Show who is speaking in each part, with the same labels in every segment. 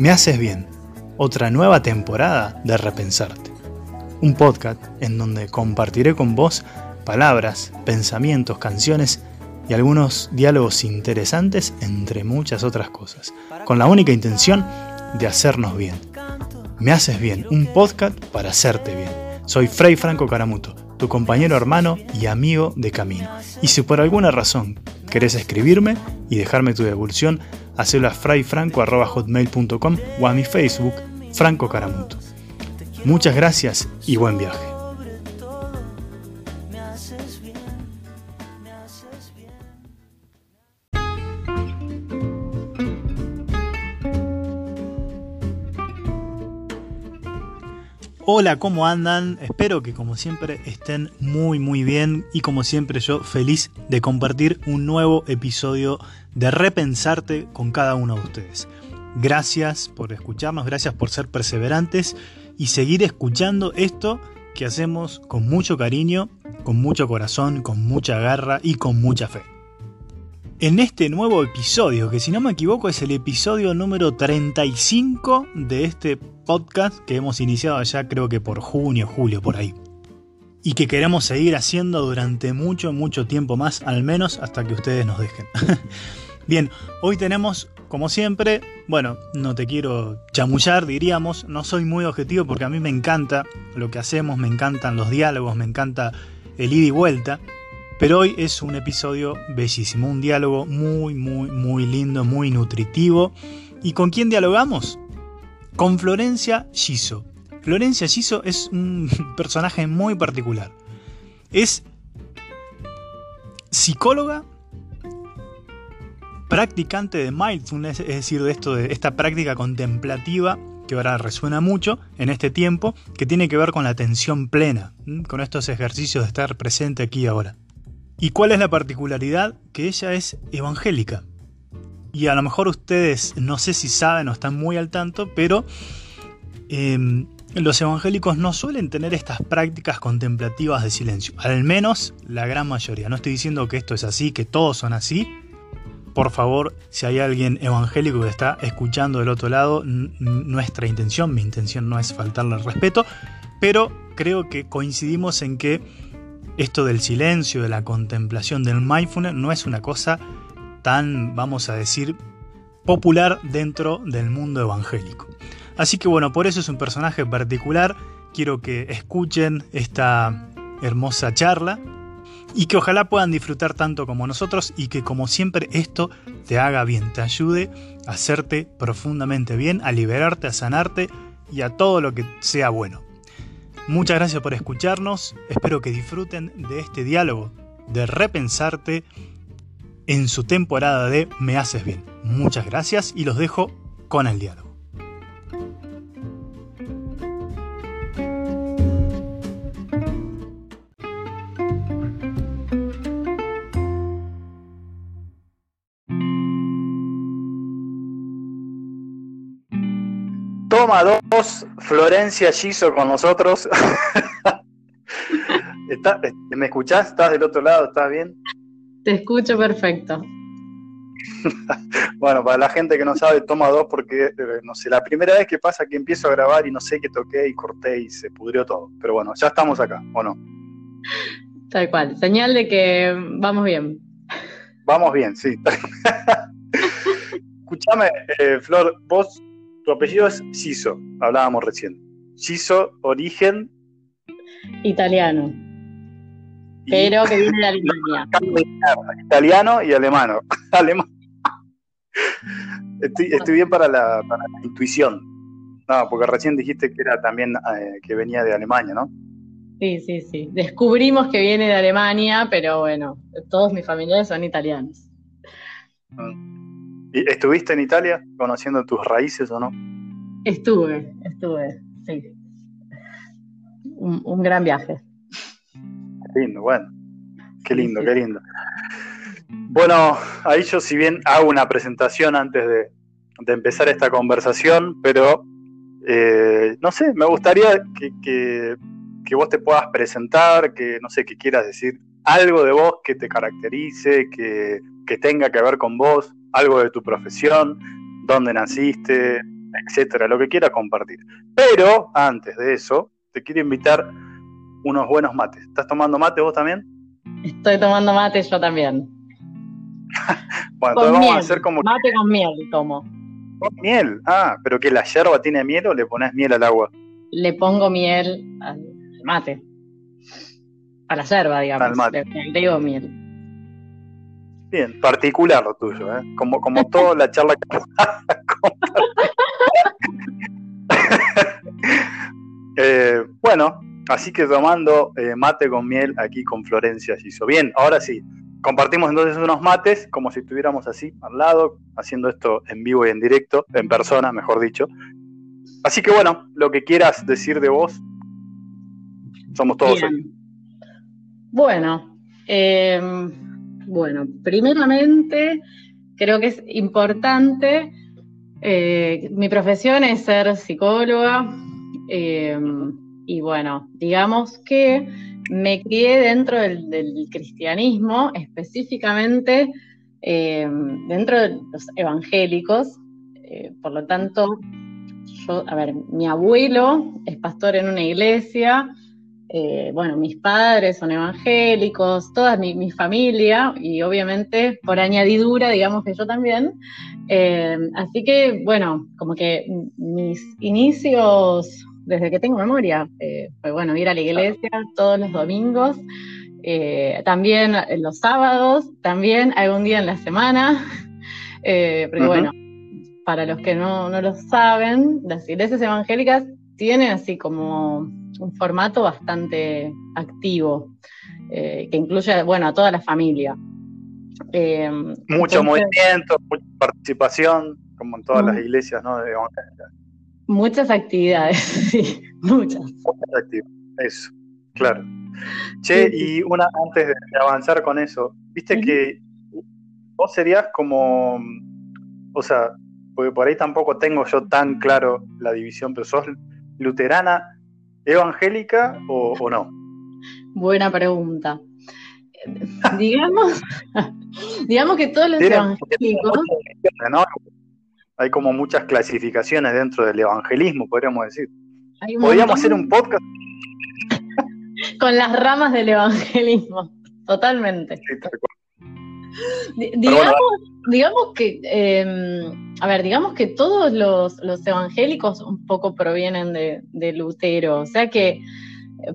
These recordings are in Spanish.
Speaker 1: Me haces bien, otra nueva temporada de Repensarte. Un podcast en donde compartiré con vos palabras, pensamientos, canciones y algunos diálogos interesantes entre muchas otras cosas, con la única intención de hacernos bien. Me haces bien, un podcast para hacerte bien. Soy Frei Franco Caramuto, tu compañero hermano y amigo de camino. Y si por alguna razón querés escribirme y dejarme tu devolución, hacelo a frayfranco.hotmail.com o a mi Facebook, Franco Caramuto. Muchas gracias y buen viaje. Hola, ¿cómo andan? Espero que como siempre estén muy muy bien y como siempre yo feliz de compartir un nuevo episodio de Repensarte con cada uno de ustedes. Gracias por escucharnos, gracias por ser perseverantes y seguir escuchando esto que hacemos con mucho cariño, con mucho corazón, con mucha garra y con mucha fe en este nuevo episodio, que si no me equivoco es el episodio número 35 de este podcast que hemos iniciado allá creo que por junio, julio, por ahí. Y que queremos seguir haciendo durante mucho, mucho tiempo más, al menos hasta que ustedes nos dejen. Bien, hoy tenemos, como siempre, bueno, no te quiero chamullar, diríamos, no soy muy objetivo porque a mí me encanta lo que hacemos, me encantan los diálogos, me encanta el ida y vuelta. Pero hoy es un episodio bellísimo, un diálogo muy, muy, muy lindo, muy nutritivo. ¿Y con quién dialogamos? Con Florencia Giso. Florencia Giso es un personaje muy particular. Es psicóloga, practicante de mindfulness, es decir, de esto de esta práctica contemplativa que ahora resuena mucho en este tiempo, que tiene que ver con la atención plena, con estos ejercicios de estar presente aquí y ahora. ¿Y cuál es la particularidad? Que ella es evangélica. Y a lo mejor ustedes no sé si saben o están muy al tanto, pero em, los evangélicos no suelen tener estas prácticas contemplativas de silencio. Al menos la gran mayoría. No estoy diciendo que esto es así, que todos son así. Por favor, si hay alguien evangélico que está escuchando del otro lado, nuestra intención, mi intención no es faltarle el respeto, pero creo que coincidimos en que esto del silencio, de la contemplación, del mindfulness, no es una cosa tan, vamos a decir, popular dentro del mundo evangélico. Así que bueno, por eso es un personaje particular. Quiero que escuchen esta hermosa charla y que ojalá puedan disfrutar tanto como nosotros y que como siempre esto te haga bien, te ayude a hacerte profundamente bien, a liberarte, a sanarte y a todo lo que sea bueno. Muchas gracias por escucharnos, espero que disfruten de este diálogo, de repensarte en su temporada de Me haces bien. Muchas gracias y los dejo con el diálogo. Toma dos, Florencia Giso con nosotros. ¿Me escuchás? ¿Estás del otro lado? ¿Estás bien?
Speaker 2: Te escucho perfecto.
Speaker 1: bueno, para la gente que no sabe, toma dos porque, eh, no sé, la primera vez que pasa que empiezo a grabar y no sé qué toqué y corté y se pudrió todo. Pero bueno, ya estamos acá, ¿o no?
Speaker 2: Tal cual, señal de que vamos bien.
Speaker 1: Vamos bien, sí. Escúchame, eh, Flor, vos tu apellido es Ciso, hablábamos recién. Ciso, origen.
Speaker 2: Italiano. Pero que viene de Alemania.
Speaker 1: Italiano y alemano. Estoy, bien para la, intuición. No, porque recién dijiste que era también eh, que venía de Alemania, ¿no?
Speaker 2: Sí, sí, sí. Descubrimos que viene de Alemania, pero bueno, todos mis familiares son italianos.
Speaker 1: Mm. ¿Estuviste en Italia conociendo tus raíces o no?
Speaker 2: Estuve, estuve, sí. Un, gran viaje.
Speaker 1: Qué lindo, bueno. Qué lindo, qué lindo. Bueno, ahí yo si bien hago una presentación antes de, empezar esta conversación, pero eh, no sé, me gustaría que, que, vos te puedas presentar, que no sé, que quieras decir algo de vos que te caracterice, que, que tenga que ver con vos, algo de tu profesión, dónde naciste, etcétera, lo que quieras compartir. Pero antes de eso, te quiero invitar unos buenos mates. ¿Estás tomando mate vos también?
Speaker 2: Estoy tomando mate yo también.
Speaker 1: bueno, entonces vamos a hacer como.
Speaker 2: Mate con miel tomo.
Speaker 1: Con miel, ah, pero que la yerba tiene miel o le pones miel al agua?
Speaker 2: Le pongo miel al mate. A la yerba, digamos. Al mate. Le digo miel.
Speaker 1: Bien, particular lo tuyo, ¿eh? Como, como toda la charla que eh, Bueno, así que tomando eh, mate con miel aquí con Florencia hizo Bien, ahora sí, compartimos entonces unos mates como si estuviéramos así al lado, haciendo esto en vivo y en directo, en persona, mejor dicho. Así que bueno, lo que quieras decir de vos, somos todos.
Speaker 2: Bueno, eh bueno, primeramente creo que es importante, eh, mi profesión es ser psicóloga em, y bueno, digamos que me crié dentro del, cristianismo, específicamente em, dentro de los evangélicos, eh, por lo tanto, yo, a ver, mi abuelo es pastor en una iglesia, eh, bueno, mis padres son evangélicos, toda mi, familia y obviamente por añadidura, digamos que yo también. Eh, así que, bueno, como que mis inicios desde que tengo memoria, eh, fue bueno, ir a la iglesia todos los domingos, también los sábados, también algún día en la semana, porque bueno, para los que no, no lo saben, las iglesias evangélicas tienen así como un formato bastante activo, eh, que incluye, bueno, a toda la familia.
Speaker 1: Eh, Mucho movimiento, mucha participación, como en todas las iglesias, ¿no?
Speaker 2: muchas actividades, sí, muchas.
Speaker 1: Muchas actividades, eso, claro. Che, y una antes de avanzar con eso, viste que vos serías como, o sea, porque por ahí tampoco tengo yo tan claro la división, pero sos luterana evangélica o, no?
Speaker 2: Buena pregunta. digamos, digamos que todos los evangélicos.
Speaker 1: Hay como muchas clasificaciones dentro del evangelismo, podríamos decir. Podríamos hacer un podcast.
Speaker 2: Con las ramas del evangelismo, totalmente. Digamos, que, em, a ver, digamos que todos los, evangélicos un poco provienen de, Lutero, o sea que,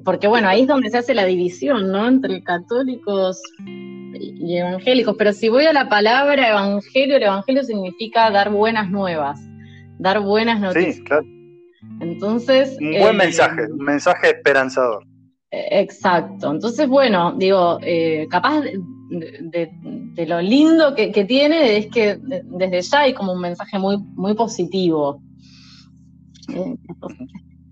Speaker 2: porque bueno, ahí es donde se hace la división, ¿no? Entre católicos y evangélicos, pero si voy a la palabra evangelio, el evangelio significa dar buenas nuevas, dar buenas noticias.
Speaker 1: Sí, claro.
Speaker 2: Entonces...
Speaker 1: Un buen eh, mensaje, un mensaje esperanzador.
Speaker 2: Exacto. Entonces, bueno, digo, eh, capaz de, lo lindo que, tiene es que desde ya hay como un mensaje muy, muy positivo. Eh,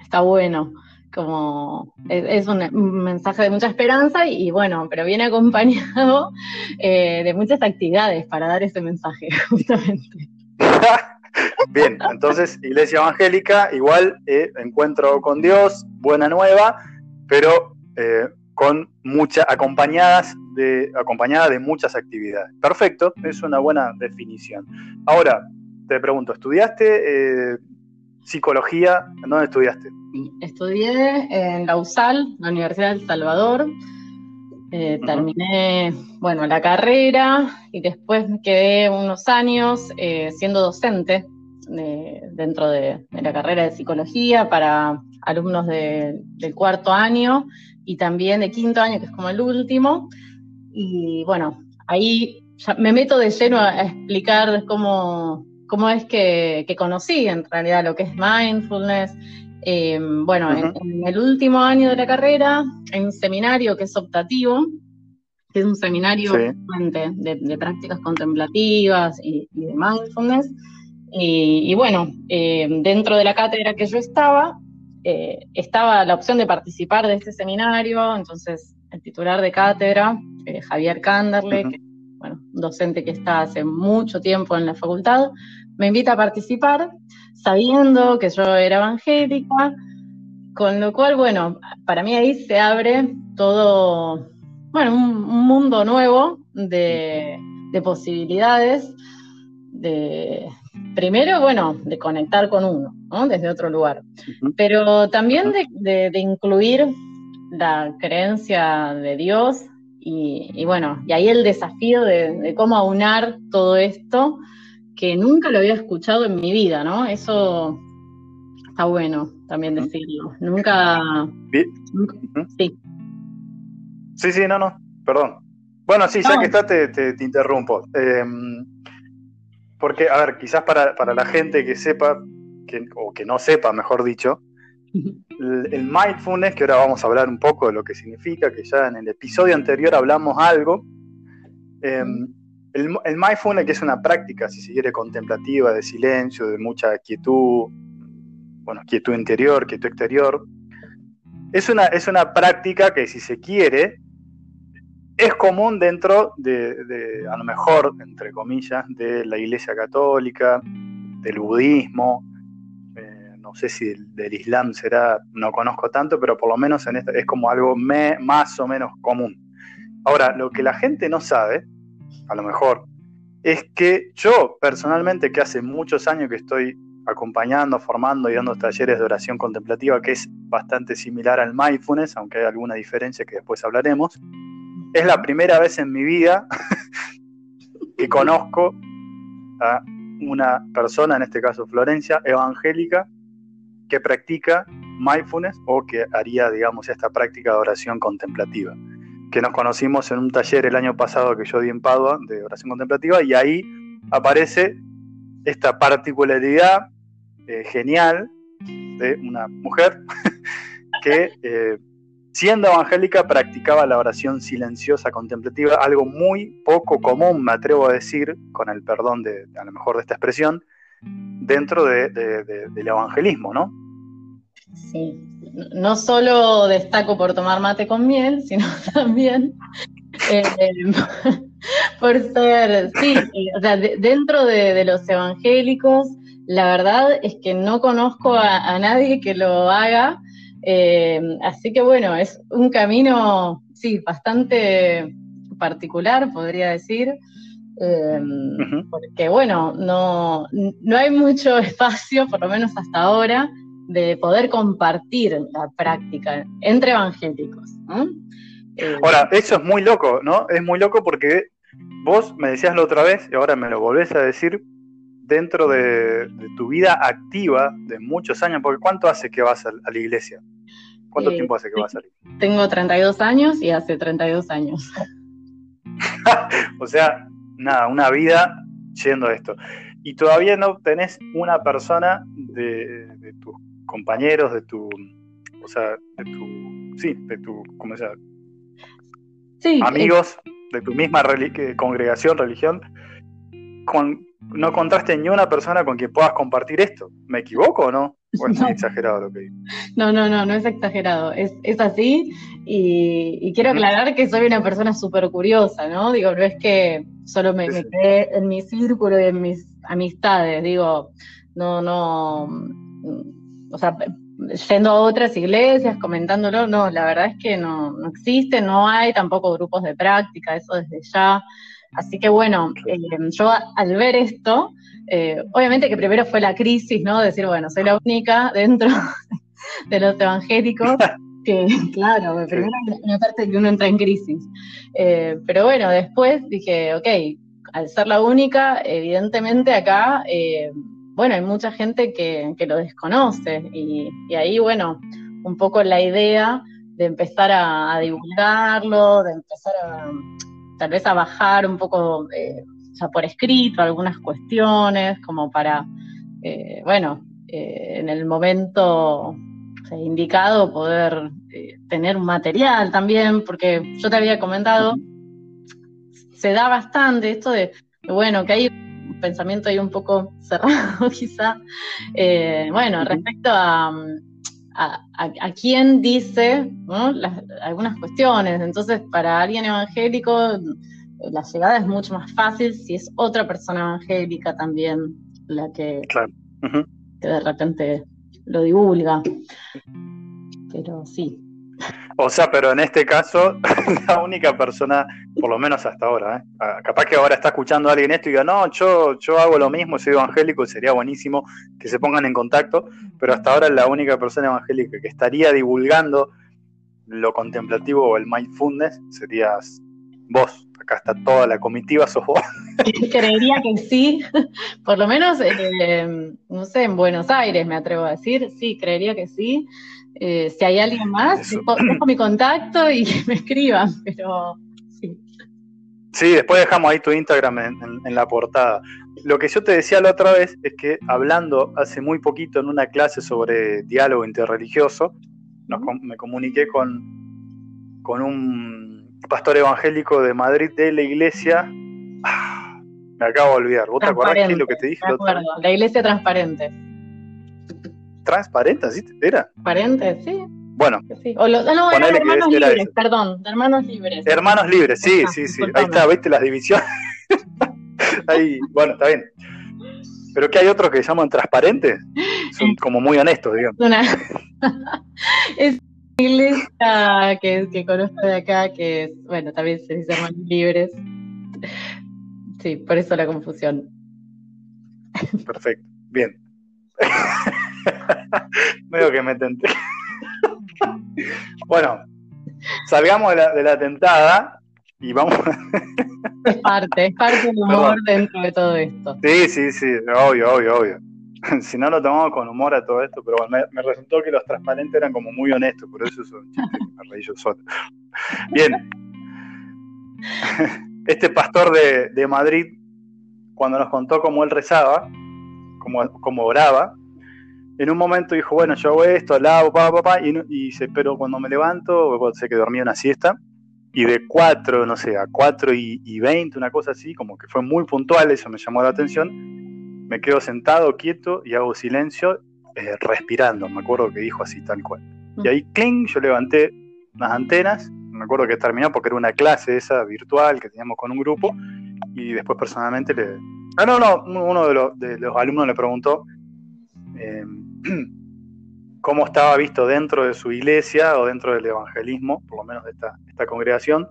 Speaker 2: está bueno, como es, un, mensaje de mucha esperanza y, bueno, pero viene acompañado eh, de muchas actividades para dar ese mensaje, justamente.
Speaker 1: Bien, entonces Iglesia Evangélica, igual encuentro con Dios, buena nueva, pero con muchas acompañadas de, acompañada de muchas actividades. Perfecto, es una buena definición. Ahora, te pregunto, ¿estudiaste eh, psicología? ¿En dónde estudiaste?
Speaker 2: Estudié en la USAL, la Universidad del Salvador. Eh, terminé, bueno, la carrera y después quedé unos años eh, siendo docente dentro de, la carrera de psicología para alumnos del cuarto año y también de quinto año, que es como el último. Y bueno, ahí me meto de lleno a, explicar cómo, cómo es que, conocí en realidad lo que es mindfulness. Eh, bueno, en, el último año de la carrera hay un seminario que es optativo, que es un seminario de, prácticas contemplativas y, de mindfulness. Y, bueno, eh, dentro de la cátedra que yo estaba, eh, estaba la opción de participar de este seminario, entonces el titular de cátedra, eh, Javier Canderle, bueno, un docente que está hace mucho tiempo en la facultad, me invita a participar, sabiendo que yo era evangélica, con lo cual, bueno, para mí ahí se abre todo, bueno, un, mundo nuevo de, posibilidades, de, primero, bueno, de conectar con uno, ¿no? Desde otro lugar. Pero también de, incluir la creencia de Dios y, bueno, y ahí el desafío de, cómo aunar todo esto que nunca lo había escuchado en mi vida, ¿no? Eso está bueno también decirlo. Nunca...
Speaker 1: Sí. Sí, sí, no, no, perdón. Bueno, sí, ya que está, te, te, interrumpo. Em, porque, a ver, quizás para, la gente que sepa, o que no sepa, mejor dicho, el, mindfulness, que ahora vamos a hablar un poco de lo que significa, que ya en el episodio anterior hablamos algo. Em, el, el, mindfulness, que es una práctica, si se quiere, contemplativa, de silencio, de mucha quietud, bueno, quietud interior, quietud exterior, es una, es una práctica que, si se quiere, es común dentro de, a lo mejor, entre comillas, de la Iglesia Católica, del budismo, eh, no sé si del, Islam será, no conozco tanto, pero por lo menos en es como algo más o menos común. Ahora, lo que la gente no sabe, a lo mejor, es que yo personalmente, que hace muchos años que estoy acompañando, formando y dando talleres de oración contemplativa, que es bastante similar al mindfulness, aunque hay alguna diferencia que después hablaremos, es la primera vez en mi vida que conozco a una persona, en este caso Florencia, evangélica, que practica mindfulness o que haría, digamos, esta práctica de oración contemplativa. Que nos conocimos en un taller el año pasado que yo di en Padua de oración contemplativa y ahí aparece esta particularidad eh, genial de una mujer que eh, Siendo evangélica, practicaba la oración silenciosa contemplativa, algo muy poco común, me atrevo a decir, con el perdón de, a lo mejor de esta expresión, dentro del evangelismo, ¿no?
Speaker 2: Sí, no solo destaco por tomar mate con miel, sino también eh, por ser, sí, o sea, dentro de, los evangélicos, la verdad es que no conozco a nadie que lo haga eh, así que bueno, es un camino, sí, bastante particular, podría decir, eh, porque bueno, no, no hay mucho espacio, por lo menos hasta ahora, de poder compartir la práctica entre evangélicos.
Speaker 1: Eh, ahora, eso es muy loco, ¿no? Es muy loco porque vos me decías la otra vez y ahora me lo volvés a decir dentro de, tu vida activa de muchos años, porque ¿cuánto hace que vas a la iglesia? ¿Cuánto eh, tiempo hace que va a salir?
Speaker 2: Tengo 32 años y hace 32 años.
Speaker 1: o sea, nada, una vida yendo a esto. Y todavía no tenés una persona de, tus compañeros, de tu, o sea, de tu, sí, de tu, ¿cómo se llama? Sí, amigos de tu misma congregación, religión, con, no encontraste ni una persona con quien puedas compartir esto. ¿Me equivoco o no? ¿O es exagerado lo que digo?
Speaker 2: No, no, no, no es exagerado. Es, así y, quiero aclarar que soy una persona súper curiosa, ¿no? Digo, no es que solo me, quedé en mi círculo y en mis amistades. Digo, no, no. O sea, yendo a otras iglesias, comentándolo, no, la verdad es que no, no existe, no hay tampoco grupos de práctica, eso desde ya. Así que bueno, eh, yo al ver esto, eh, obviamente que primero fue la crisis, ¿no? Decir, bueno, soy la única dentro de los evangélicos que, claro, primero una parte que uno entra en crisis. Eh, pero bueno, después dije, ok, al ser la única, evidentemente acá, bueno, hay mucha gente que, lo desconoce y, ahí, bueno, un poco la idea de empezar a divulgarlo, de empezar a tal vez a bajar un poco eh, ya por escrito algunas cuestiones, como para, eh, bueno, eh, en el momento indicado poder tener un material también, porque yo te había comentado, se da bastante esto de, bueno, que hay un pensamiento ahí un poco cerrado quizá, bueno, respecto a a, quién dice algunas cuestiones. Entonces, para alguien evangélico, la llegada es mucho más fácil si es otra persona evangélica también la que, de repente lo divulga. Pero sí.
Speaker 1: O sea, pero en este caso, la única persona, por lo menos hasta ahora, ¿eh? Ah, capaz que ahora está escuchando a alguien esto y diga, no, yo, yo hago lo mismo, soy evangélico, sería buenísimo que se pongan en contacto, pero hasta ahora la única persona evangélica que estaría divulgando lo contemplativo o el mindfulness serías vos. Acá está toda la comitiva, sos vos.
Speaker 2: Creería que sí, por lo menos, eh, no sé, en Buenos Aires me atrevo a decir, sí, creería que sí. Eh, si hay alguien más, dejo, mi contacto y que me escriban, pero sí.
Speaker 1: Sí, después dejamos ahí tu Instagram en, la portada. Lo que yo te decía la otra vez es que hablando hace muy poquito en una clase sobre diálogo interreligioso, me comuniqué con, con un pastor evangélico de Madrid de la iglesia. Ah, me acabo de olvidar. ¿Vos te acordás qué lo que te dije?
Speaker 2: La iglesia transparente
Speaker 1: transparente, ¿sí? ¿Era?
Speaker 2: Transparente, sí.
Speaker 1: Bueno.
Speaker 2: O los, no, eran hermanos libres, perdón, hermanos libres.
Speaker 1: Hermanos libres, sí, sí, sí. Ahí está, ¿viste las divisiones? Ahí, bueno, está bien. ¿Pero qué hay otros que llaman transparentes? Son como muy honestos, digamos. Una...
Speaker 2: es iglesia que, que conozco de acá, que es, bueno, también se dice hermanos libres. Sí, por eso la confusión.
Speaker 1: Perfecto, bien. Medio que me tenté. bueno, salgamos de la, de la tentada y vamos.
Speaker 2: es parte, es parte del humor dentro de todo esto. Sí,
Speaker 1: sí, sí, obvio, obvio, obvio. si no lo tomamos con humor a todo esto, pero bueno, me, resultó que los transparentes eran como muy honestos, por eso son me reí yo solo. Bien. Este pastor de, Madrid, cuando nos contó cómo él rezaba, como, oraba, en un momento dijo, bueno, yo hago esto, lavo, papá, papá, y, y dice, pero cuando me levanto, sé que dormía una siesta, y de 4, no sé, a 4 y, 20, una cosa así, como que fue muy puntual, eso me llamó la atención, me quedo sentado, quieto, y hago silencio, eh, respirando, me acuerdo que dijo así, tal cual. Y ahí, cling, yo levanté las antenas, me acuerdo que terminó porque era una clase esa virtual que teníamos con un grupo, y después personalmente le, Ah, no, no, uno de los, alumnos le preguntó eh, cómo estaba visto dentro de su iglesia o dentro del evangelismo, por lo menos de esta, esta congregación,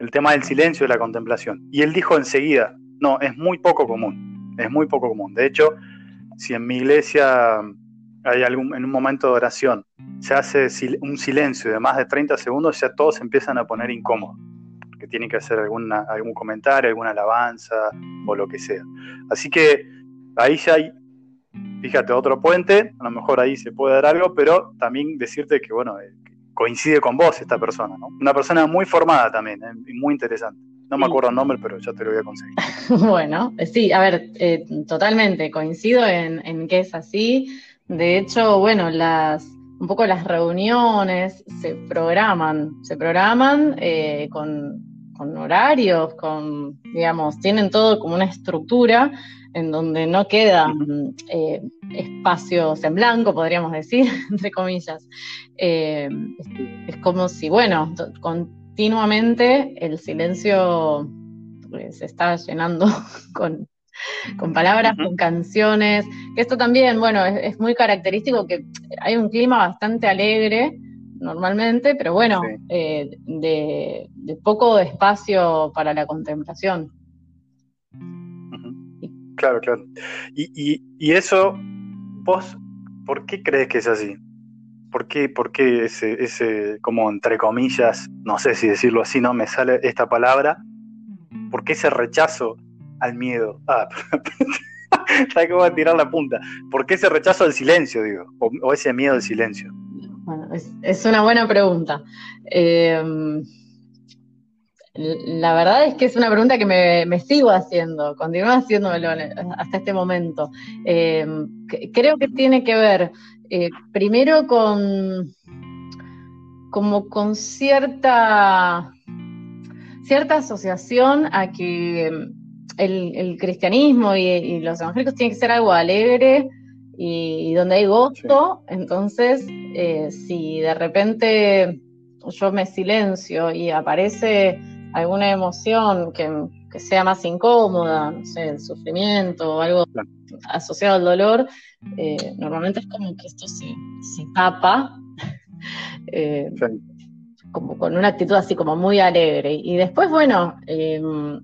Speaker 1: el tema del silencio y la contemplación. Y él dijo enseguida, no, es muy poco común, es muy poco común. De hecho, si en mi iglesia hay algún, en un momento de oración se hace un silencio de más de 30 segundos, ya todos empiezan a poner incómodos que tienen que hacer alguna, algún comentario, alguna alabanza o lo que sea. Así que ahí ya hay, fíjate, otro puente, a lo mejor ahí se puede dar algo, pero también decirte que, bueno, eh, coincide con vos esta persona, ¿no? Una persona muy formada también, eh, muy interesante. No me acuerdo el nombre, pero ya te lo voy a conseguir.
Speaker 2: bueno, sí, a ver, eh, totalmente, coincido en, en que es así. De hecho, bueno, las, un poco las reuniones se programan, se programan eh, con, horarios, con, digamos, tienen todo como una estructura en donde no quedan eh, espacios en blanco, podríamos decir, entre comillas. Eh, es, como si, bueno, continuamente el silencio pues, se está llenando con, con palabras, con canciones, que esto también, bueno, es, muy característico que hay un clima bastante alegre normalmente, pero bueno, eh, de, poco espacio para la contemplación.
Speaker 1: Claro, claro. Y, y, eso, vos, ¿por qué crees que es así? ¿Por qué, por qué ese, ese, como entre comillas, no sé si decirlo así, no me sale esta palabra? ¿Por qué ese rechazo al miedo. Ah, ¿sabes cómo voy a tirar la punta? ¿Por qué ese rechazo al silencio, digo? O, ese miedo al silencio.
Speaker 2: Bueno, es, una buena pregunta. Em, la verdad es que es una pregunta que me, sigo haciendo, continúo haciéndomelo hasta este momento. Em, creo que tiene que ver eh, primero con como con cierta cierta asociación a que el, cristianismo y, los evangélicos tienen que ser algo alegre y, donde hay gozo, entonces eh, si de repente yo me silencio y aparece alguna emoción que, sea más incómoda, no sé, el sufrimiento o algo asociado al dolor, eh, normalmente es como que esto se, tapa. Eh, como con una actitud así como muy alegre. Y después, bueno, em,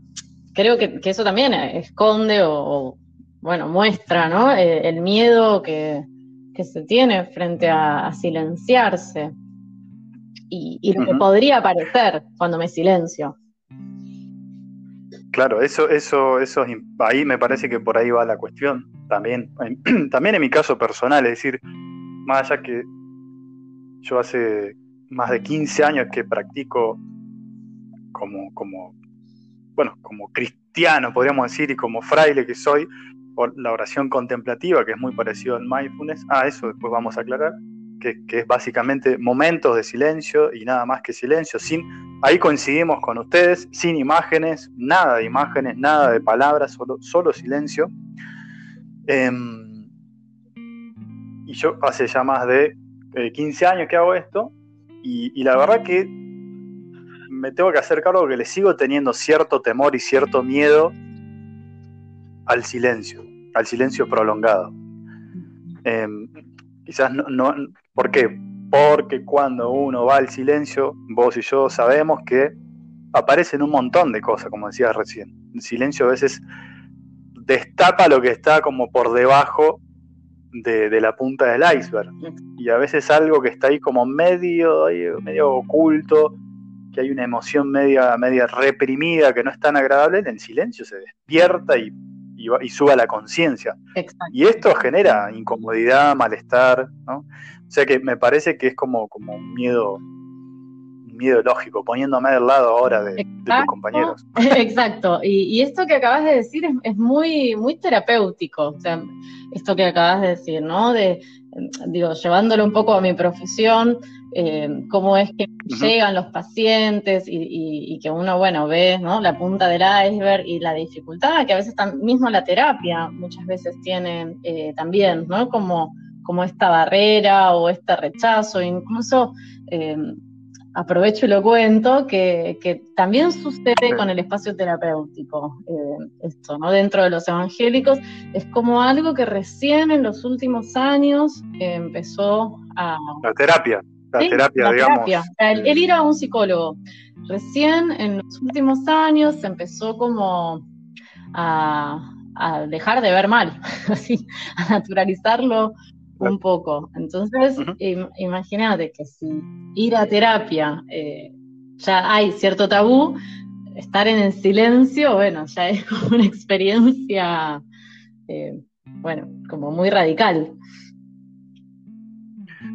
Speaker 2: creo que, eso también esconde o, bueno, muestra, ¿no? Eh, el miedo que, se tiene frente a, silenciarse y, lo que podría parecer cuando me silencio.
Speaker 1: Claro, eso, eso, eso, ahí me parece que por ahí va la cuestión. También, también en mi caso personal, es decir, más allá que yo hace más de 15 años que practico como, como, bueno, como cristiano, podríamos decir, y como fraile que soy, por la oración contemplativa, que es muy parecido al mindfulness. Ah, eso después vamos a aclarar, que, es básicamente momentos de silencio y nada más que silencio. Sin, ahí coincidimos con ustedes, sin imágenes, nada de imágenes, nada de palabras, solo, solo silencio. Em, y yo hace ya más de 15 años que hago esto, y, la verdad que me tengo que hacer cargo que le sigo teniendo cierto temor y cierto miedo al silencio, al silencio prolongado. Em, quizás no, no, ¿Por qué? Porque cuando uno va al silencio, vos y yo sabemos que aparecen un montón de cosas, como decías recién. El silencio a veces destapa lo que está como por debajo de, la punta del iceberg. Y a veces algo que está ahí como medio, medio oculto, que hay una emoción media, media reprimida, que no es tan agradable, en el silencio se despierta y, y, sube a la conciencia. Y esto genera incomodidad, malestar, ¿no? O sea que me parece que es como, como un miedo miedo lógico, poniéndome del lado ahora de, tus compañeros.
Speaker 2: Exacto, y, esto que acabas de decir es, muy, muy terapéutico, o sea, esto que acabas de decir, ¿no? De, digo, llevándolo un poco a mi profesión, eh, cómo es que llegan los pacientes y, que uno, bueno, ve ¿no? la punta del iceberg y la dificultad que a veces mismo la terapia muchas veces tiene eh, también, ¿no? Como, como esta barrera o este rechazo, incluso eh, aprovecho y lo cuento, que, también sucede con el espacio terapéutico, eh, esto, ¿no? Dentro de los evangélicos, es como algo que recién en los últimos años empezó a...
Speaker 1: La terapia, la terapia, digamos.
Speaker 2: El, ir a un psicólogo. Recién en los últimos años se empezó como a, a dejar de ver mal, así, a naturalizarlo un poco. Entonces, imagínate que si ir a terapia eh, ya hay cierto tabú, estar en el silencio, bueno, ya es como una experiencia, eh, bueno, como muy radical.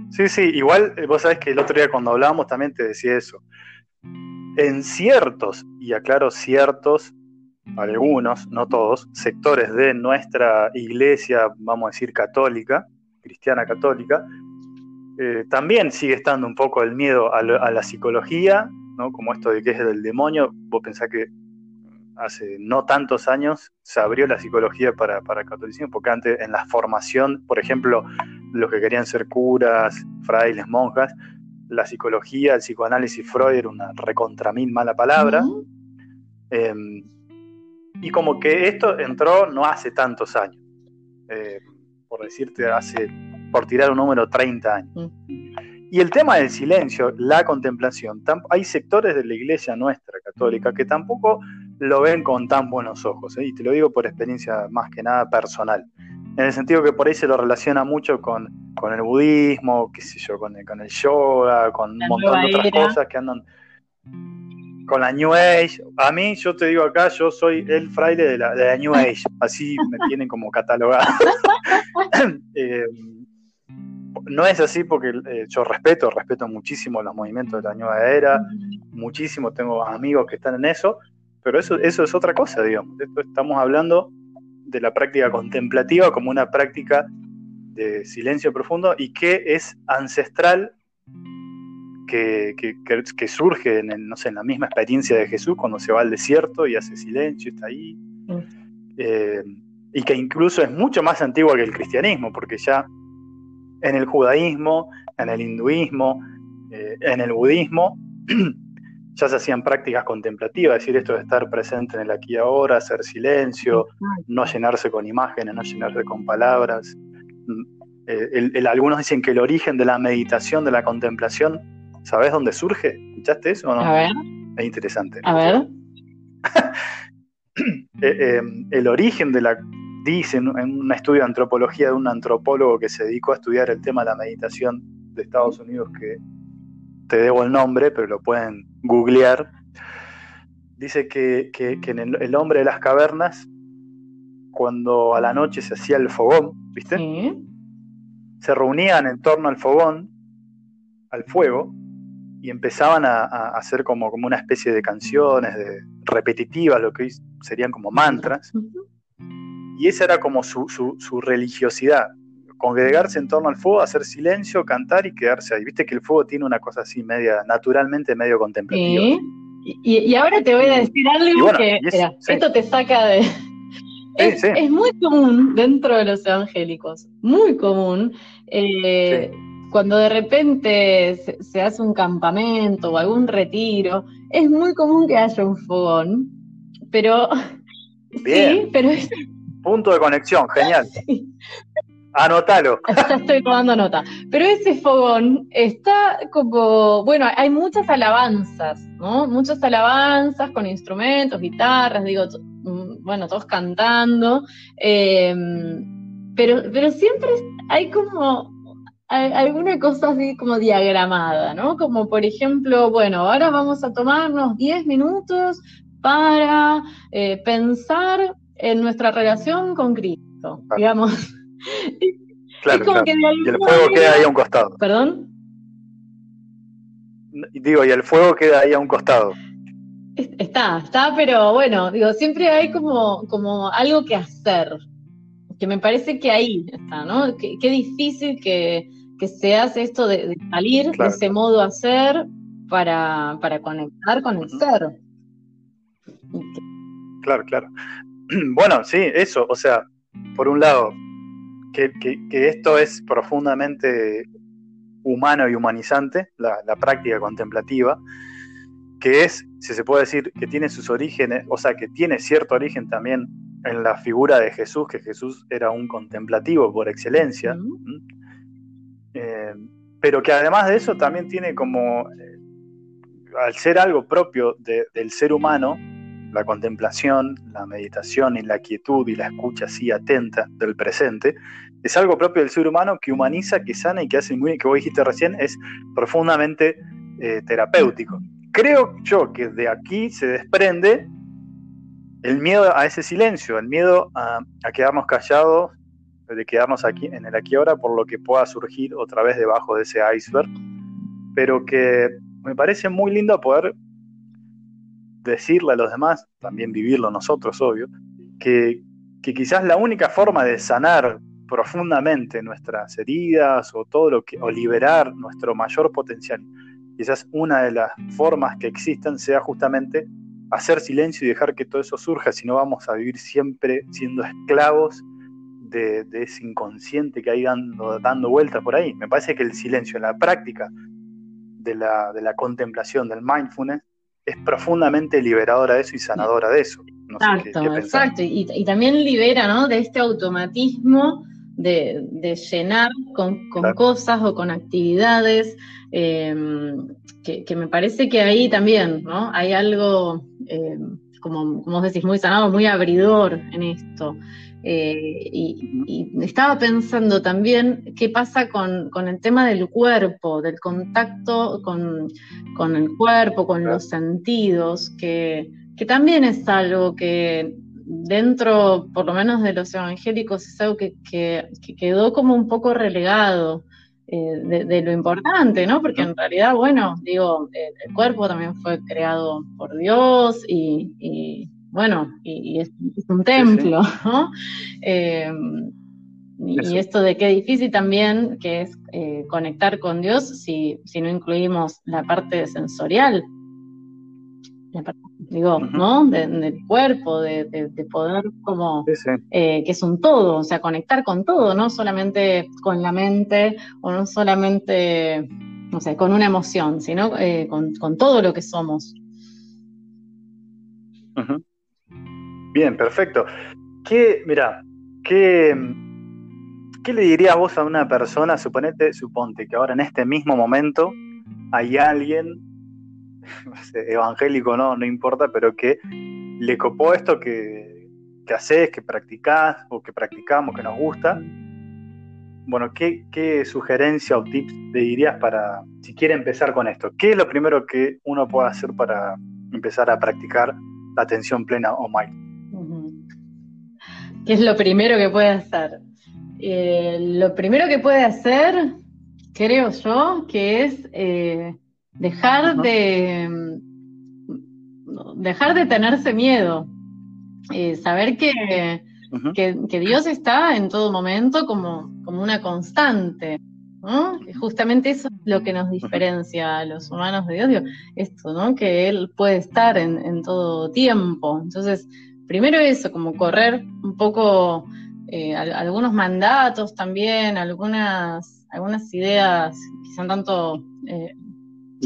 Speaker 1: Sí, sí, igual eh, vos sabés que el otro día cuando hablábamos también te decía eso. En ciertos, y aclaro ciertos, algunos, no todos, sectores de nuestra iglesia, vamos a decir católica, cristiana católica, eh, también sigue estando un poco el miedo a, la psicología, ¿no? como esto de que es del demonio. Vos pensás que hace no tantos años se abrió la psicología para, para el catolicismo, porque antes en la formación, por ejemplo, los que querían ser curas, frailes, monjas, la psicología, el psicoanálisis Freud era una recontra mil mala palabra. Em, y como que esto entró no hace tantos años. Eh, por decirte, hace, por tirar un número, 30 años. Mm. Y el tema del silencio, la contemplación, hay sectores de la iglesia nuestra católica que tampoco lo ven con tan buenos ojos, ¿eh? y te lo digo por experiencia más que nada personal, en el sentido que por ahí se lo relaciona mucho con, el budismo, qué sé yo, con el, con el yoga, con un montón de otras cosas que andan con la New Age. A mí, yo te digo acá, yo soy el fraile de la, New Age, así me tienen como catalogado. Eh, no es así porque eh, yo respeto, respeto muchísimo los movimientos de la nueva era, muchísimo, tengo amigos que están en eso, pero eso, eso es otra cosa, digamos. estamos hablando de la práctica contemplativa como una práctica de silencio profundo y que es ancestral que, que, surge en, no sé, en la misma experiencia de Jesús cuando se va al desierto y hace silencio, está ahí. Mm. Eh, y que incluso es mucho más antigua que el cristianismo, porque ya en el judaísmo, en el hinduismo, eh, en el budismo, ya se hacían prácticas contemplativas, es decir, esto de estar presente en el aquí y ahora, hacer silencio, no llenarse con imágenes, no llenarse con palabras. Mm, eh, algunos dicen que el origen de la meditación, de la contemplación, ¿Sabes dónde surge? ¿Escuchaste eso o no?
Speaker 2: A ver.
Speaker 1: Es interesante.
Speaker 2: A ver.
Speaker 1: Eh, eh, el origen de la, dicen en un estudio de antropología de un antropólogo que se dedicó a estudiar el tema de la meditación de Estados Unidos, que te debo el nombre, pero lo pueden googlear, dice que, en el, hombre de las cavernas, cuando a la noche se hacía el fogón, ¿viste? Se reunían en torno al fogón, al fuego, y empezaban a, hacer como, como una especie de canciones de, repetitivas, lo que serían como mantras. Y esa era como su, su, religiosidad, congregarse en torno al fuego, hacer silencio, cantar y quedarse ahí. Viste que el fuego tiene una cosa así, media, naturalmente medio contemplativa.
Speaker 2: Y, ahora te voy a decir algo que esto te saca de... Es, muy común dentro de los evangélicos, muy común, eh, cuando de repente se, hace un campamento o algún retiro, es muy común que haya un fogón, pero...
Speaker 1: Sí, pero es... Punto de conexión, genial. Anótalo.
Speaker 2: Ya estoy tomando nota. Pero ese fogón está como, bueno, hay muchas alabanzas, ¿no? Muchas alabanzas con instrumentos, guitarras, digo, mm, bueno, todos cantando. Em, pero, pero siempre hay como alguna cosa así como diagramada, ¿no? Como por ejemplo, bueno, ahora vamos a tomarnos 10 minutos para eh, pensar en nuestra relación con Cristo, digamos.
Speaker 1: Claro, claro. y el fuego queda ahí a un costado.
Speaker 2: ¿Perdón?
Speaker 1: Digo, y el fuego queda ahí a un costado.
Speaker 2: Está, está, pero bueno, digo, siempre hay como, como algo que hacer, que me parece que ahí está, ¿no? Qué, difícil que, se hace esto de, salir de ese modo hacer para, para conectar con el ser.
Speaker 1: Claro, claro. Bueno, sí, eso, o sea, por un lado, que, esto es profundamente humano y humanizante, la, práctica contemplativa, que es, si se puede decir, que tiene sus orígenes, o sea, que tiene cierto origen también en la figura de Jesús, que Jesús era un contemplativo por excelencia, eh, pero que además de eso también tiene como, eh, al ser algo propio del ser humano, la contemplación, la meditación y la quietud y la escucha así atenta del presente, es algo propio del ser humano que humaniza, que sana y que hace muy, que vos dijiste recién, es profundamente eh, terapéutico. Creo yo que de aquí se desprende el miedo a ese silencio, el miedo a, quedarnos callados, de quedarnos aquí en el aquí ahora por lo que pueda surgir otra vez debajo de ese iceberg, pero que me parece muy lindo poder decirle a los demás, también vivirlo nosotros, obvio, que, quizás la única forma de sanar profundamente nuestras heridas o todo lo que, o liberar nuestro mayor potencial, quizás una de las formas que existan sea justamente hacer silencio y dejar que todo eso surja, si no vamos a vivir siempre siendo esclavos de, ese inconsciente que hay dando, dando vueltas por ahí. Me parece que el silencio, la práctica de la, de la contemplación, del mindfulness, es profundamente liberadora de eso y sanadora de eso.
Speaker 2: exacto, exacto. Y, también libera, ¿no? De este automatismo de, llenar con, cosas o con actividades, em, que, me parece que ahí también, ¿no? Hay algo, em, como, como vos decís, muy sanado, muy abridor en esto. Eh, y, estaba pensando también qué pasa con, el tema del cuerpo, del contacto con, el cuerpo, con los sentidos, que, también es algo que dentro, por lo menos de los evangélicos, es algo que, quedó como un poco relegado. Eh, de, lo importante, ¿no? Porque en realidad, bueno, digo, el, cuerpo también fue creado por Dios y bueno, y, es, un templo, ¿no? Eh, y esto de qué difícil también que es eh, conectar con Dios si, si, no incluimos la parte sensorial, digo, ¿no? del cuerpo, de, poder como, eh, que es un todo, o sea, conectar con todo, no solamente con la mente o no solamente, no sé, con una emoción, sino con, todo lo que somos.
Speaker 1: Bien, perfecto. ¿Qué, mira, qué, qué le dirías vos a una persona, suponete, suponte que ahora en este mismo momento hay alguien, evangélico no, no importa, pero que le copó esto que, que haces, que practicás o que practicamos, que nos gusta. Bueno, ¿qué, ¿qué, sugerencia o tips le dirías para, si quiere empezar con esto? ¿Qué es lo primero que uno puede hacer para empezar a practicar la atención plena o mindful?
Speaker 2: ¿Qué es lo primero que puede hacer? Eh, lo primero que puede hacer, creo yo, que es eh, dejar de mm, dejar de tenerse miedo. Eh, saber que, que, Dios está en todo momento como, como una constante. ¿no? Justamente eso es lo que nos diferencia a los humanos de Dios, esto, ¿no? Que Él puede estar en, en todo tiempo. Entonces, primero eso, como correr un poco eh, algunos mandatos también, algunas, algunas ideas quizá un tanto, eh,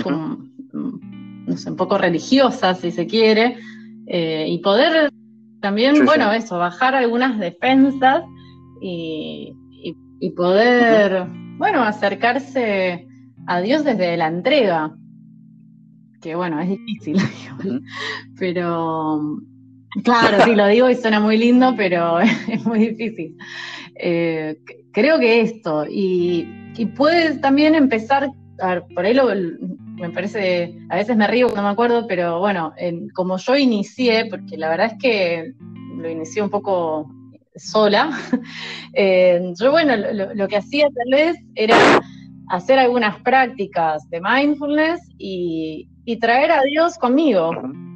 Speaker 2: mm, no sé, un poco religiosas, si se quiere, eh, y poder también, bueno, eso, bajar algunas defensas y, poder, bueno, acercarse a Dios desde la entrega, que bueno, es difícil, pero Claro, sí, lo digo y suena muy lindo, pero es muy difícil. Eh, creo que esto, y, y puedes también empezar, a ver, por ahí lo, me parece, a veces me río, no me acuerdo, pero bueno, como yo inicié, porque la verdad es que lo inicié un poco sola, eh, yo bueno, lo, que hacía tal vez era hacer algunas prácticas de mindfulness y traer a Dios conmigo.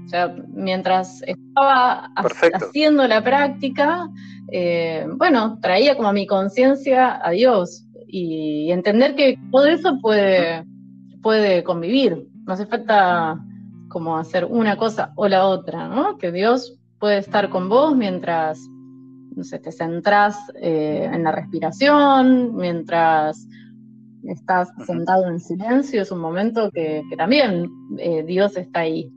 Speaker 2: O sea, mientras estaba haciendo la práctica, eh, bueno, traía como mi conciencia a Dios y, entender que todo eso puede, puede convivir. No hace falta como hacer una cosa o la otra, ¿no? Que Dios puede estar con vos mientras, no sé, te centrás eh, en la respiración, mientras estás sentado en silencio, es un momento que, también eh, Dios está ahí.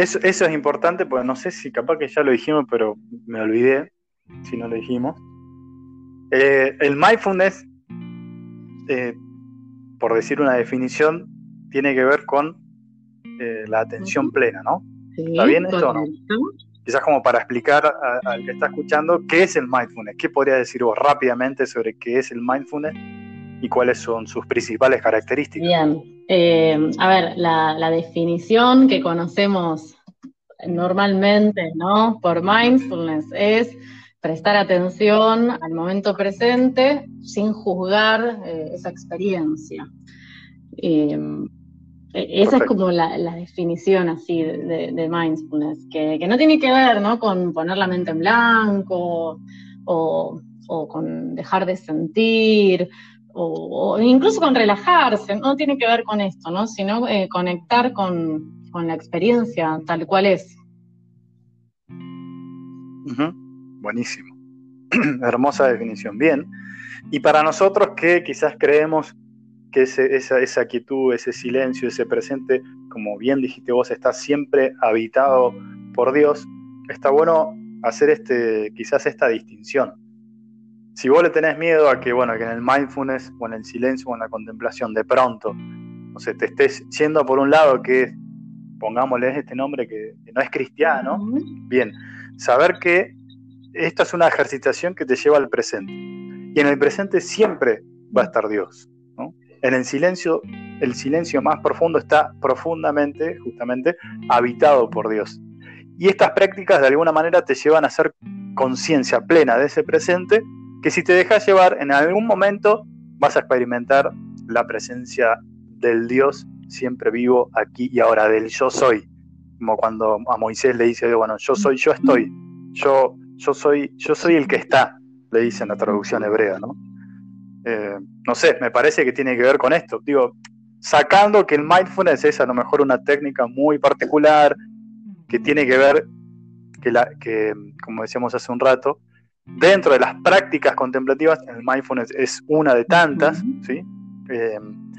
Speaker 1: Eso, es importante, porque no sé si capaz que ya lo dijimos, pero me olvidé si no lo dijimos. Eh, el mindfulness, eh, por decir una definición, tiene que ver con eh, la atención plena, ¿no? ¿Está bien esto o no? Quizás como para explicar al que está escuchando qué es el mindfulness, ¿qué podría decir vos rápidamente sobre qué es el mindfulness y cuáles son sus principales características?
Speaker 2: Bien, eh, a ver, la, definición que conocemos normalmente, ¿no? Por mindfulness es prestar atención al momento presente sin juzgar eh, esa experiencia. Eh, e, esa es como la, definición así de, mindfulness, que, no tiene que ver ¿no? con poner la mente en blanco o, o con dejar de sentir o, incluso con relajarse, no tiene que ver con esto, ¿no? sino eh, conectar con, la experiencia tal cual es.
Speaker 1: Buenísimo. Hermosa definición. Bien. Y para nosotros que quizás creemos que esa, esa quietud, ese silencio, ese presente, como bien dijiste vos, está siempre habitado por Dios, está bueno hacer este, quizás esta distinción si vos le tenés miedo a que, bueno, que en el mindfulness o en el silencio o en la contemplación de pronto, no sé, te estés yendo por un lado que, pongámosle este nombre que, no es cristiano, bien, saber que esto es una ejercitación que te lleva al presente. Y en el presente siempre va a estar Dios. En el silencio, el silencio más profundo está profundamente, justamente, habitado por Dios. Y estas prácticas de alguna manera te llevan a hacer conciencia plena de ese presente que si te dejas llevar, en algún momento vas a experimentar la presencia del Dios siempre vivo aquí y ahora, del yo soy. Como cuando a Moisés le dice, bueno, yo soy, yo estoy, yo, yo soy, yo soy el que está, le dice en la traducción hebrea, ¿no? Eh, no sé, me parece que tiene que ver con esto. Digo, sacando que el mindfulness es a lo mejor una técnica muy particular, que tiene que ver, que, la, que como decíamos hace un rato, dentro de las prácticas contemplativas, el mindfulness es una de tantas, ¿sí? Em,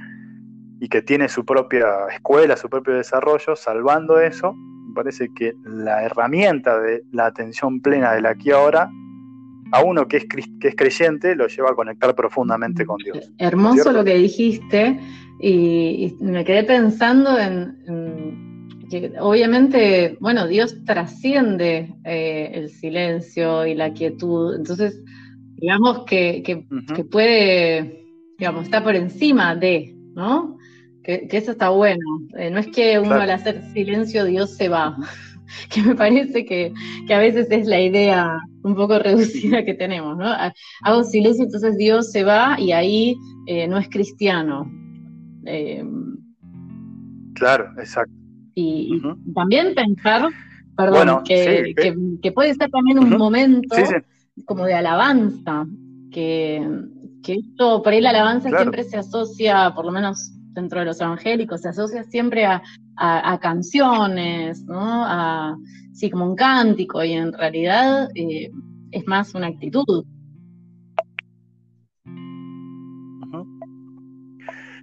Speaker 1: y que tiene su propia escuela, su propio desarrollo, salvando eso, me parece que la herramienta de la atención plena del aquí ahora a uno que es, que es creyente lo lleva a conectar profundamente con Dios.
Speaker 2: Hermoso lo que dijiste y, me quedé pensando en, que obviamente, bueno, Dios trasciende eh, el silencio y la quietud, entonces digamos que, que, puede, digamos, está por encima de, ¿no? Que, eso está bueno. Eh, no es que uno al hacer silencio Dios se va, que me parece que, a veces es la idea un poco reducida que tenemos, ¿no? Hago silencio, entonces Dios se va y ahí eh, no es cristiano.
Speaker 1: Eh, claro, exacto.
Speaker 2: Y, también pensar, perdón, que, puede ser también un momento como de alabanza, que, que esto, por ahí la alabanza siempre se asocia, por lo menos dentro de los evangélicos, se asocia siempre a, canciones, ¿no? A, sí, como un cántico, y en realidad eh, es más una actitud.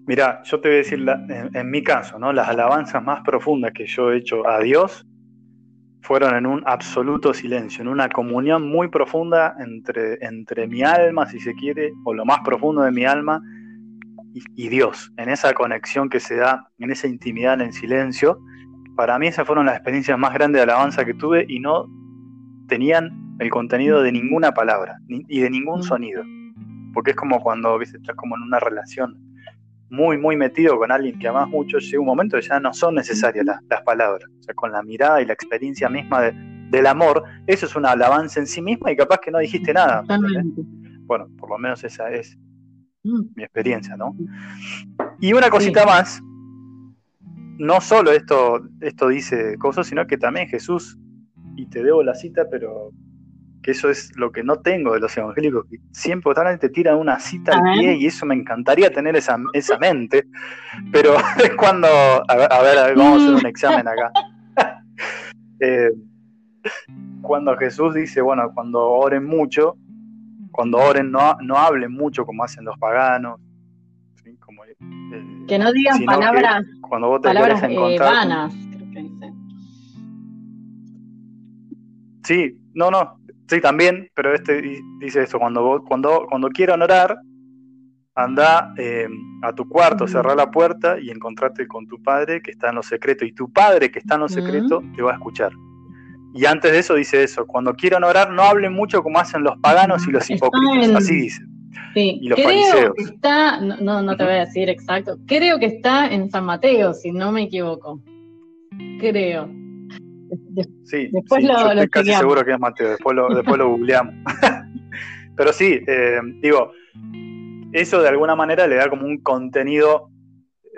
Speaker 1: Mira, yo te voy a decir, en, en, mi caso, ¿no? Las alabanzas más profundas que yo he hecho a Dios fueron en un absoluto silencio, en una comunión muy profunda entre, entre mi alma, si se quiere, o lo más profundo de mi alma, y, Dios, en esa conexión que se da, en esa intimidad en silencio. Para mí esas fueron las experiencias más grandes de alabanza que tuve y no tenían el contenido de ninguna palabra y de ningún sonido. Porque es como cuando estás como en una relación muy, muy metido con alguien que amas mucho, llega un momento que ya no son necesarias las, palabras. O sea, con la mirada y la experiencia misma del amor, eso es una alabanza en sí misma y capaz que no dijiste nada. Bueno, por lo menos esa es mm. mi experiencia, ¿no? Y una cosita más, no solo esto, esto dice cosas, sino que también Jesús, y te debo la cita, pero que eso es lo que no tengo de los evangélicos, que siempre totalmente tiran una cita al pie y eso me encantaría tener esa, esa mente, pero es cuando, a ver, a ver, vamos a hacer un examen acá. Eh, cuando Jesús dice, bueno, cuando oren mucho, cuando oren no, no hablen mucho como hacen los paganos,
Speaker 2: eh, que no digan palabras, cuando vos te palabras eh, vanas,
Speaker 1: Sí, no, no, Sí, también, pero este dice esto, cuando, cuando, cuando quieran orar, anda eh, a tu cuarto, cerrar la puerta y encontrarte con tu padre que está en lo secreto. Y tu padre que está en lo secreto te va a escuchar. Y antes de eso dice eso, cuando quieran orar no hablen mucho como hacen los paganos y los hipócritas, así dice.
Speaker 2: Sí, y los creo que está, no, no te voy a decir exacto, creo que está en San Mateo, si no me equivoco. Creo
Speaker 1: sí, después lo, yo estoy casi seguro que es Mateo, después lo, después lo googleamos. Pero sí, eh, digo, eso de alguna manera le da como un contenido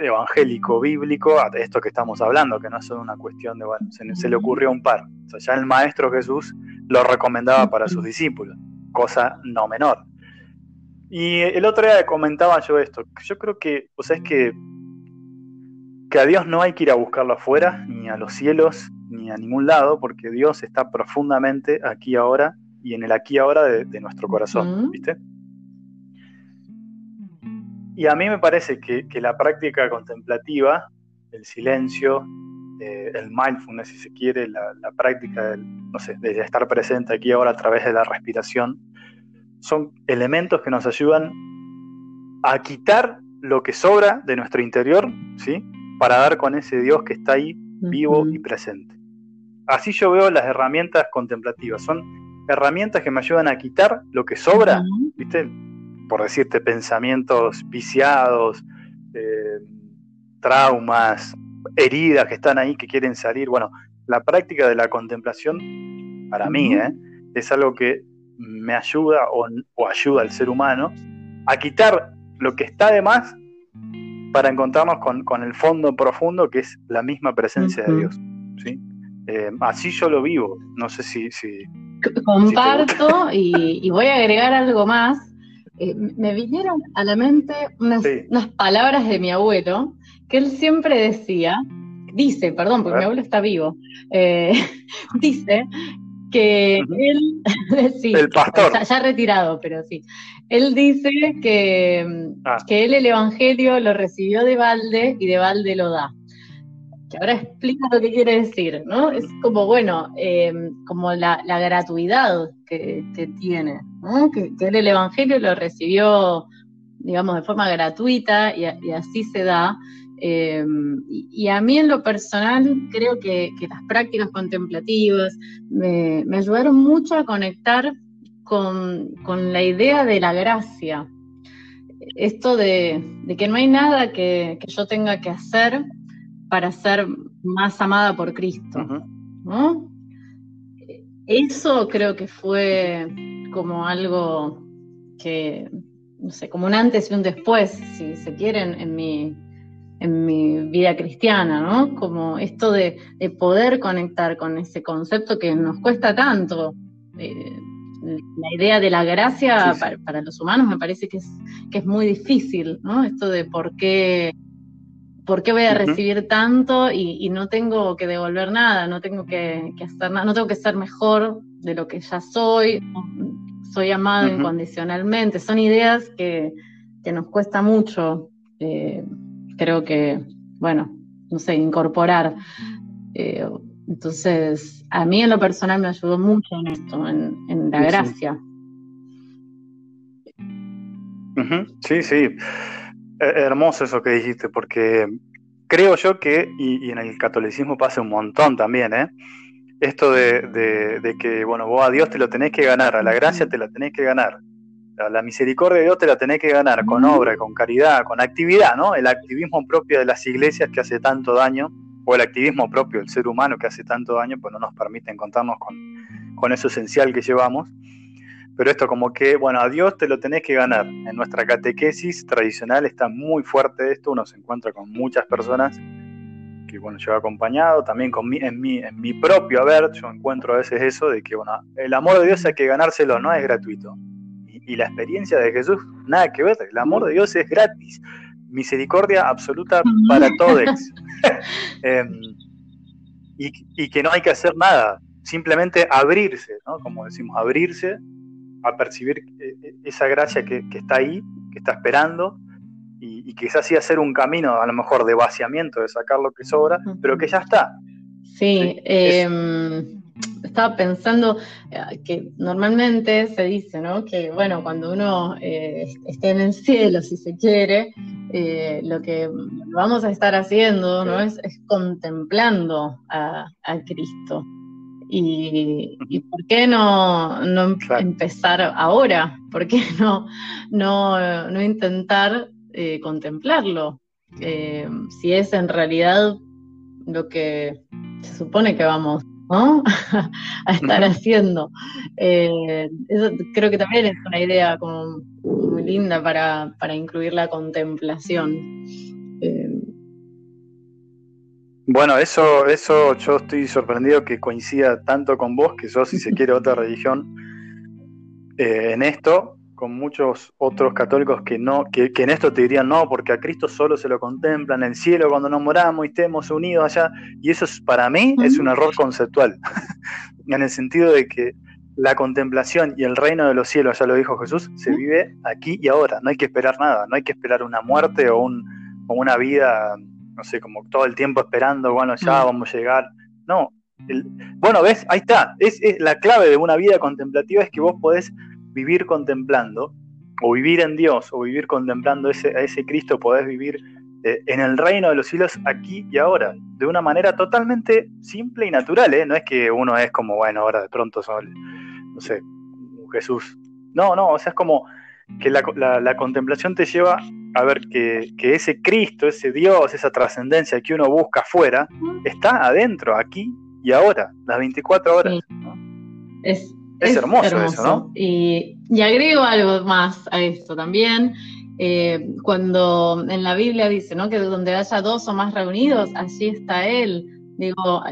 Speaker 1: evangélico, bíblico a esto que estamos hablando, que no es solo una cuestión de, bueno, se, le ocurrió un par. O sea, ya el Maestro Jesús lo recomendaba para sus discípulos, cosa no menor. Y el otro día comentaba yo esto, yo creo que, o sea, es que, que a Dios no hay que ir a buscarlo afuera, ni a los cielos, ni a ningún lado, porque Dios está profundamente aquí ahora y en el aquí ahora de, nuestro corazón, ¿viste? Y a mí me parece que, la práctica contemplativa, el silencio, eh, el mindfulness, si se quiere, la, práctica del, no sé, de estar presente aquí ahora a través de la respiración, son elementos que nos ayudan a quitar lo que sobra de nuestro interior, ¿sí? Para dar con ese Dios que está ahí vivo y presente así yo veo las herramientas contemplativas. Son herramientas que me ayudan a quitar lo que sobra, ¿viste? Por decirte, pensamientos viciados, eh, traumas, heridas que están ahí, que quieren salir. Bueno, la práctica de la contemplación, para mí, ¿eh? es algo que me ayuda o, ayuda al ser humano a quitar lo que está de más para encontrarnos con, el fondo profundo que es la misma presencia de Dios. ¿sí? Eh, así yo lo vivo. No sé si.
Speaker 2: Comparto y, voy a agregar algo más. Eh, me vinieron a la mente unas, palabras de mi abuelo que él siempre decía, dice, perdón, porque mi abuelo está vivo, eh, dice que él, sí,
Speaker 1: el pastor.
Speaker 2: Ya, retirado, pero sí, él dice que, ah. que él el Evangelio lo recibió de balde y de balde lo da. Que ahora explica lo que quiere decir, ¿no? Es como, bueno, eh, como la, gratuidad que, tiene, ¿no? Que, él el Evangelio lo recibió, digamos, de forma gratuita y, así se da. Eh, y, a mí en lo personal creo que, las prácticas contemplativas me, ayudaron mucho a conectar con, la idea de la gracia. Esto de, que no hay nada que, que yo tenga que hacer para ser más amada por Cristo. Eso creo que fue como algo que, no sé, como un antes y un después, si se quieren, en mi, en mi vida cristiana, ¿no? Como esto de, poder conectar con ese concepto que nos cuesta tanto. Eh, la idea de la gracia Para, para, los humanos me parece que es, que es muy difícil, ¿no? Esto de por qué ¿por qué voy a recibir tanto y, no tengo que devolver nada, no tengo que, hacer nada, no tengo que ser mejor de lo que ya soy, soy amado incondicionalmente? Son ideas que, nos cuesta mucho, eh, creo que, bueno, no sé, incorporar. Eh, entonces, a mí en lo personal me ayudó mucho en esto, en, la gracia.
Speaker 1: Sí, sí. Hermoso eso que dijiste, porque creo yo que, y, en el catolicismo pasa un montón también, ¿eh? Esto de, que, bueno, vos a Dios te lo tenés que ganar, a la gracia te la tenés que ganar, a la misericordia de Dios te la tenés que ganar, con obra, con caridad, con actividad, ¿no? El activismo propio de las iglesias que hace tanto daño, o el activismo propio del ser humano que hace tanto daño, pues no nos permite encontrarnos con, con eso esencial que llevamos pero esto como que, bueno, a Dios te lo tenés que ganar. En nuestra catequesis tradicional está muy fuerte esto, uno se encuentra con muchas personas que, bueno, yo he acompañado, también con mi, en, mi, en mi propio haber, yo encuentro a veces eso de que, bueno, el amor de Dios hay que ganárselo, no es gratuito. Y, la experiencia de Jesús, nada que ver, el amor de Dios es gratis, misericordia absoluta para todos. Em, y, y que no hay que hacer nada, simplemente abrirse, ¿no? Como decimos, abrirse a percibir eh, eh, esa gracia que, está ahí, que está esperando, y, quizás sí hacer un camino a lo mejor de vaciamiento, de sacar lo que sobra, pero que ya está.
Speaker 2: Sí, em, estaba pensando eh, que normalmente se dice, ¿no? Que bueno, cuando uno esté en el cielo, si se quiere, lo que vamos a estar haciendo, ¿no? Es, contemplando a Cristo. Y, por qué no, empezar ahora? ¿Por qué no, no, intentar eh, contemplarlo? Eh, si es en realidad lo que se supone que vamos a estar haciendo. Eh, eso creo que también es una idea como muy linda para, para incluir la contemplación.
Speaker 1: Bueno, eso, eso yo estoy sorprendido que coincida tanto con vos, que sos, si se quiere, otra religión eh, en esto, con muchos otros católicos que no, que, en esto te dirían no, porque a Cristo solo se lo contempla en el cielo cuando nos moramos y estemos unidos allá. Y eso es, para mí es un error conceptual, en el sentido de que la contemplación y el reino de los cielos, ya lo dijo Jesús, se vive aquí y ahora. No hay que esperar nada, no hay que esperar una muerte o, un, o una vida no sé, como todo el tiempo esperando, bueno, ya mm. vamos a llegar. No, bueno, ves, ahí está, es, la clave de una vida contemplativa es que vos podés vivir contemplando, o vivir en Dios, o vivir contemplando ese, a ese Cristo, podés vivir eh, en el reino de los cielos aquí y ahora, de una manera totalmente simple y natural, ¿eh? No es que uno es como, bueno, ahora de pronto soy, no sé, Jesús. No, no, o sea, es como que la contemplación te lleva a ver que, ese Cristo, ese Dios, esa trascendencia que uno busca afuera, está adentro, aquí y ahora, las 24 horas.
Speaker 2: Es, hermoso, eso, ¿no? Y, agrego algo más a esto también. Eh, cuando en la Biblia dice, ¿no? Que donde haya dos o más reunidos, allí está Él. Digo,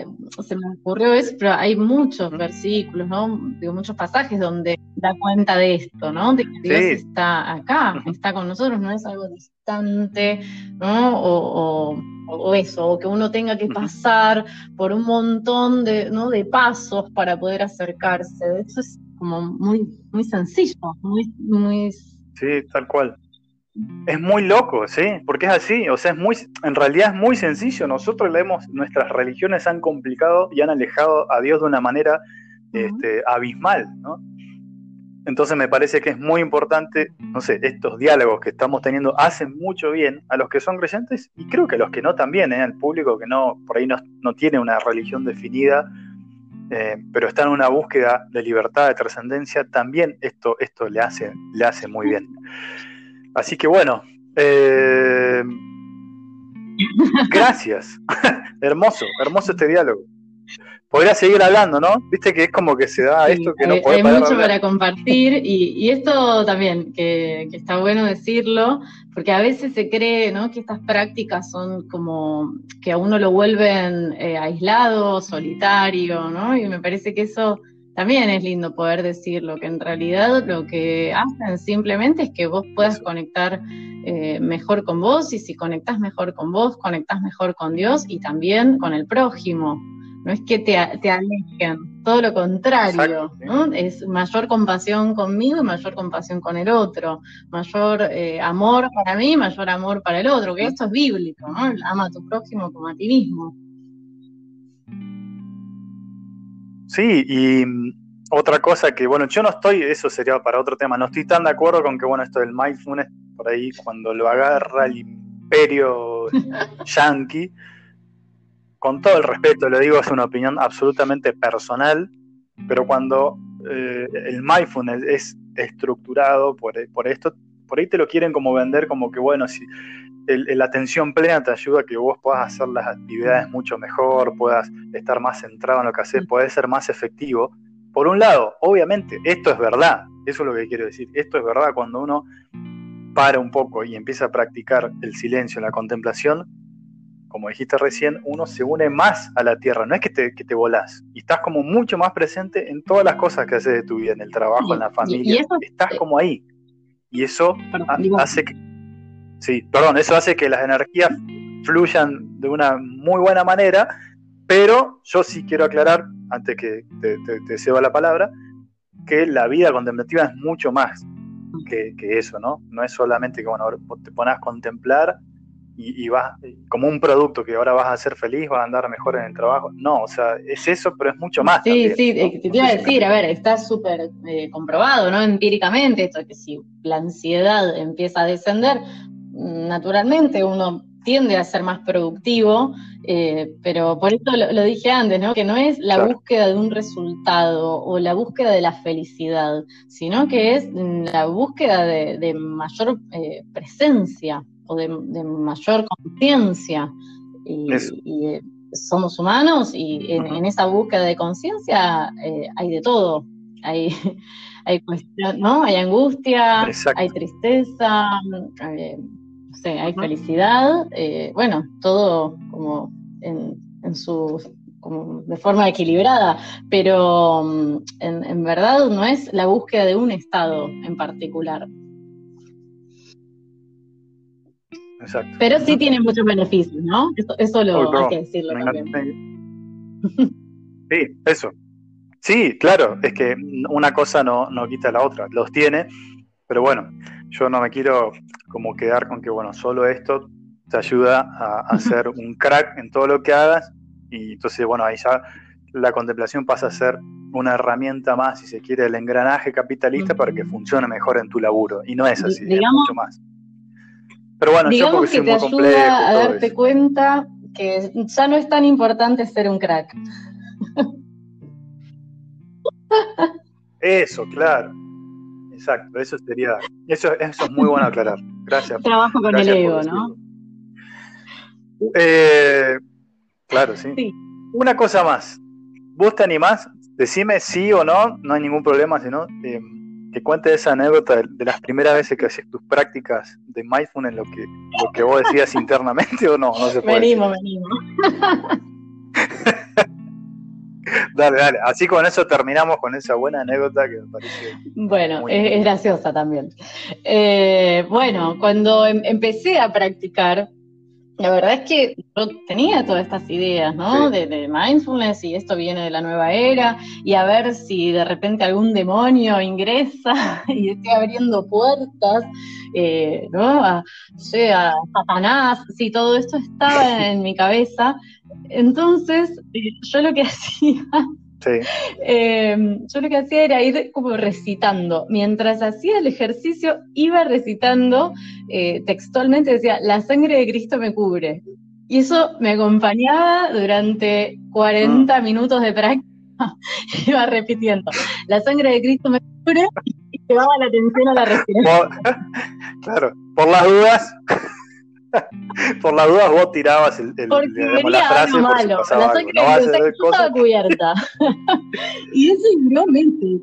Speaker 2: se me ocurrió eso, pero hay muchos versículos, ¿no? Digo, muchos pasajes donde da cuenta de esto, ¿no? De que Dios está acá, está con nosotros, no es algo distante, ¿no? O, eso, o que uno tenga que pasar por un montón de, ¿no? de pasos para poder acercarse. Eso es como muy, muy sencillo, muy, muy...
Speaker 1: Sí, tal cual. Es muy loco, ¿sí? Porque es así, o sea, es muy, en realidad es muy sencillo. Nosotros leemos, nuestras religiones han complicado y han alejado a Dios de una manera este, abismal, ¿no? Entonces me parece que es muy importante, no sé, estos diálogos que estamos teniendo hacen mucho bien a los que son creyentes y creo que a los que no también, ¿eh? al público que no, por ahí no, no tiene una religión definida, eh, pero está en una búsqueda de libertad, de trascendencia, también esto, esto le, hace, le hace muy bien. Así que bueno, eh, gracias. hermoso, hermoso este diálogo. Podría seguir hablando, ¿no? Viste que es como que se da esto que no
Speaker 2: hay, hay mucho para compartir y, esto también, que, está bueno decirlo, porque a veces se cree ¿no? que estas prácticas son como que a uno lo vuelven eh, aislado, solitario, ¿no? Y me parece que eso también es lindo poder decirlo, que en realidad lo que hacen simplemente es que vos puedas conectar eh, mejor con vos y si conectás mejor con vos, conectás mejor con Dios y también con el prójimo. No es que te, te alejen, todo lo contrario, Es mayor compasión conmigo y mayor compasión con el otro, mayor eh, amor para mí, mayor amor para el otro, que esto es bíblico, ¿no? Ama a tu prójimo como a ti mismo.
Speaker 1: Sí, y mm, otra cosa que, bueno, yo no estoy, eso sería para otro tema, no estoy tan de acuerdo con que, bueno, esto del mindfulness, por ahí cuando lo agarra el imperio yankee, con todo el respeto, lo digo, es una opinión absolutamente personal, pero cuando eh, el mindfulness es estructurado por, por esto, por ahí te lo quieren como vender como que, bueno, si la atención plena te ayuda a que vos puedas hacer las actividades mucho mejor, puedas estar más centrado en lo que haces, puedes ser más efectivo. Por un lado, obviamente, esto es verdad, eso es lo que quiero decir, esto es verdad cuando uno para un poco y empieza a practicar el silencio, la contemplación, como dijiste recién, uno se une más a la tierra, no es que te, que te volás, y estás como mucho más presente en todas las cosas que haces de tu vida, en el trabajo, en la familia, estás como ahí. Y eso hace que, Sí, perdón, eso hace que las energías fluyan de una muy buena manera, pero yo sí quiero aclarar, antes que te, te, la palabra, que la vida contemplativa es mucho más que, eso, ¿no? No es solamente que, bueno, te pones a contemplar y, vas como un producto que ahora vas a ser feliz, vas a andar mejor en el trabajo. No, o sea, es eso, pero es mucho más.
Speaker 2: Sí, sí, eh, te iba a decir, a ver, está súper eh, comprobado, ¿no? Empíricamente, esto que si la ansiedad empieza a descender, naturalmente uno tiende a ser más productivo, eh, pero por eso lo, dije antes, ¿no? que no es la búsqueda de un resultado o la búsqueda de la felicidad, sino que es la búsqueda de, mayor eh, presencia o de, mayor conciencia. Y, eh, somos humanos y en, esa búsqueda de conciencia hay de todo. Hay, hay cuestión, ¿no? Hay angustia, hay tristeza, hay felicidad, eh, bueno, todo como en, su como de forma equilibrada, pero mm, en, verdad no es la búsqueda de un estado en particular. Exacto. Pero sí tiene muchos beneficios, ¿no? Eso, lo hay que decirlo también.
Speaker 1: Sí, eso. Sí, claro, es que una cosa no, no quita la otra, los tiene, pero bueno, yo no me quiero como quedar con que, bueno, solo esto te ayuda a, hacer ser un crack en todo lo que hagas y entonces, bueno, ahí ya la contemplación pasa a ser una herramienta más, si se quiere, del engranaje capitalista para que funcione mejor en tu laburo. Y no es así, es mucho más.
Speaker 2: Pero bueno, yo porque que te ayuda a darte cuenta que ya no es tan importante ser un crack.
Speaker 1: Eso, claro. Exacto, eso sería, eso, eso es muy bueno aclarar. Gracias.
Speaker 2: Trabajo con el ego, ¿no?
Speaker 1: Eh, claro, sí. Una cosa más. ¿Vos te animás? Decime sí o no, no hay ningún problema, sino eh, que cuentes esa anécdota de, las primeras veces que hacías tus prácticas de mindfulness, lo que, lo que vos decías internamente o no, no se puede.
Speaker 2: Venimos, venimos.
Speaker 1: dale, dale. Así con eso terminamos con esa buena anécdota que me parece.
Speaker 2: Bueno, es, graciosa también. Eh, bueno, cuando em, empecé a practicar, la verdad es que yo tenía todas estas ideas, ¿no? De, mindfulness y esto viene de la nueva era y a ver si de repente algún demonio ingresa y estoy abriendo puertas, eh, ¿no? A, sea, Satanás, sí, todo esto estaba en mi cabeza. Entonces, eh, yo lo que hacía Em, yo lo que hacía era ir como recitando. Mientras hacía el ejercicio, iba recitando eh, textualmente, decía, la sangre de Cristo me cubre. Y eso me acompañaba durante 40 ah. minutos de práctica. iba repitiendo, la sangre de Cristo me cubre y llevaba la atención a la respiración.
Speaker 1: claro, por las dudas. por las dudas vos tirabas el, el
Speaker 2: porque digamos, la frase algo malo. Si la sangre no estaba cubierta. y eso igualmente.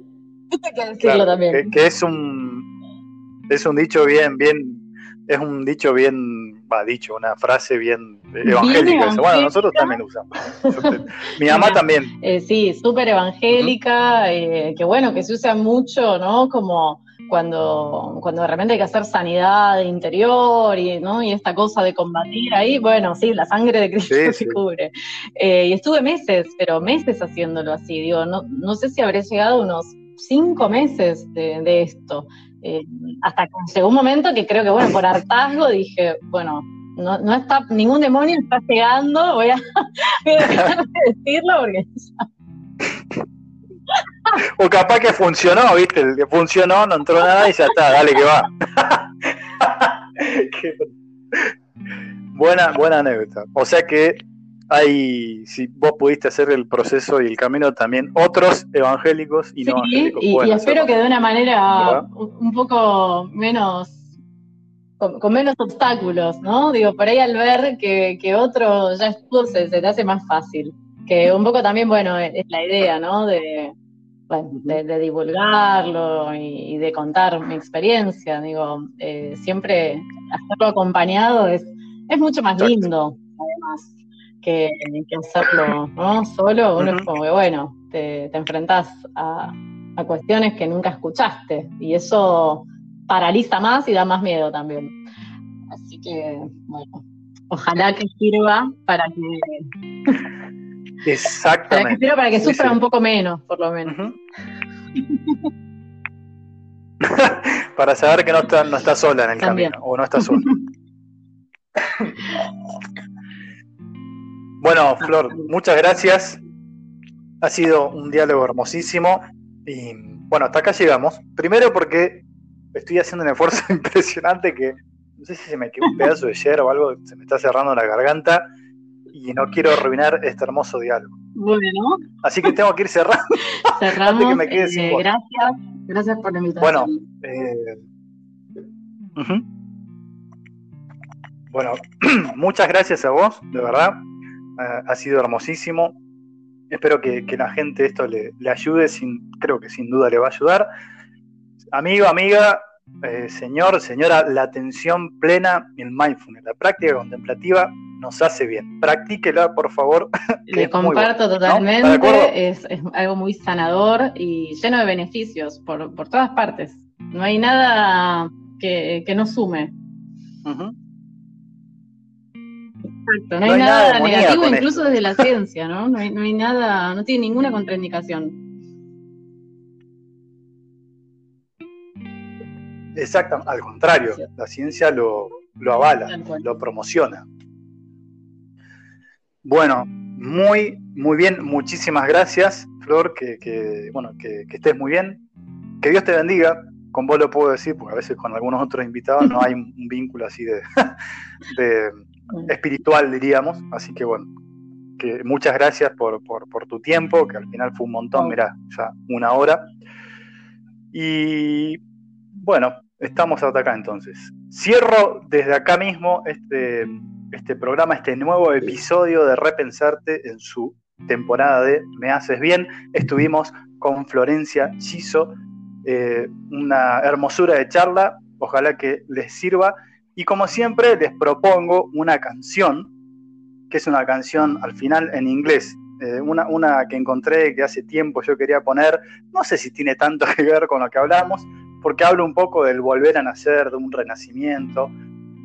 Speaker 2: Esto hay que decirlo también.
Speaker 1: Que, es un es un dicho bien, bien, es un dicho bien, va dicho, una frase bien evangélica. Bueno, nosotros también lo usamos. Mi mamá también.
Speaker 2: Eh, sí, súper evangélica, eh, que bueno, que se usa mucho, ¿no? Como cuando, cuando de repente hay que hacer sanidad interior y, ¿no? y esta cosa de combatir ahí, bueno, sí, la sangre de Cristo se cubre. Eh, y estuve meses, pero meses haciéndolo así, digo, no, no sé si habré llegado unos cinco meses de, esto. Eh, hasta que llegó un momento que creo que, bueno, por hartazgo dije, bueno, no, no está, ningún demonio está llegando, voy a, voy a dejar de decirlo porque
Speaker 1: o capaz que funcionó, ¿viste? El que funcionó, no entró nada y ya está, dale que va. buena, buena anécdota. O sea que hay, si vos pudiste hacer el proceso y el camino, también otros evangélicos y no evangélicos.
Speaker 2: Y, y espero que de una manera un poco menos con, menos obstáculos, ¿no? Digo, por ahí al ver que, que otro ya estuvo se, se, te hace más fácil. Que un poco también, bueno, es la idea, ¿no? De, de, divulgarlo y, de contar mi experiencia. Digo, eh, siempre hacerlo acompañado es, es mucho más lindo, además, que, hacerlo ¿no? solo. Uno es como que, bueno, te, te enfrentás a, a, cuestiones que nunca escuchaste y eso paraliza más y da más miedo también. Así que, bueno, ojalá que sirva para que
Speaker 1: Exactamente.
Speaker 2: Para que, sufra un poco menos, por lo menos.
Speaker 1: para saber que no está, no está sola en el camino, o no está sola. bueno, Flor, muchas gracias. Ha sido un diálogo hermosísimo. Y bueno, hasta acá llegamos. Primero porque estoy haciendo un esfuerzo impresionante que no sé si se me quedó un pedazo de hierro o algo, se me está cerrando la garganta y no quiero arruinar este hermoso diálogo.
Speaker 2: Bueno.
Speaker 1: Así que tengo que ir cerrando.
Speaker 2: Cerramos. que me quede sin eh, gracias. Gracias por la invitación.
Speaker 1: Bueno, eh, bueno, muchas gracias a vos, de verdad. Ha sido hermosísimo. Espero que, la gente esto le, ayude, sin, creo que sin duda le va a ayudar. Amigo, amiga, señor, señora, la atención plena en mindfulness, la práctica contemplativa nos hace bien. Practíquela, por favor.
Speaker 2: Le comparto totalmente, es, algo muy sanador y lleno de beneficios por, todas partes. No hay nada que, no sume. Exacto, no, hay, nada, negativo incluso desde la ciencia, ¿no? No hay, no hay nada, no tiene ninguna contraindicación.
Speaker 1: Exacto, al contrario, la ciencia lo, lo avala, lo promociona. Bueno, muy, muy bien, muchísimas gracias, Flor, que, bueno, que, estés muy bien. Que Dios te bendiga, con vos lo puedo decir, porque a veces con algunos otros invitados no hay un, vínculo así de, de, espiritual, diríamos. Así que bueno, que muchas gracias por, por, tu tiempo, que al final fue un montón, mirá, ya una hora. Y bueno, estamos hasta acá entonces. Cierro desde acá mismo este este programa, este nuevo episodio de Repensarte en su temporada de Me Haces Bien. Estuvimos con Florencia Chizo, eh, una hermosura de charla, ojalá que les sirva. Y como siempre, les propongo una canción, que es una canción al final en inglés, eh, una, una, que encontré que hace tiempo yo quería poner, no sé si tiene tanto que ver con lo que hablamos, porque hablo un poco del volver a nacer, de un renacimiento,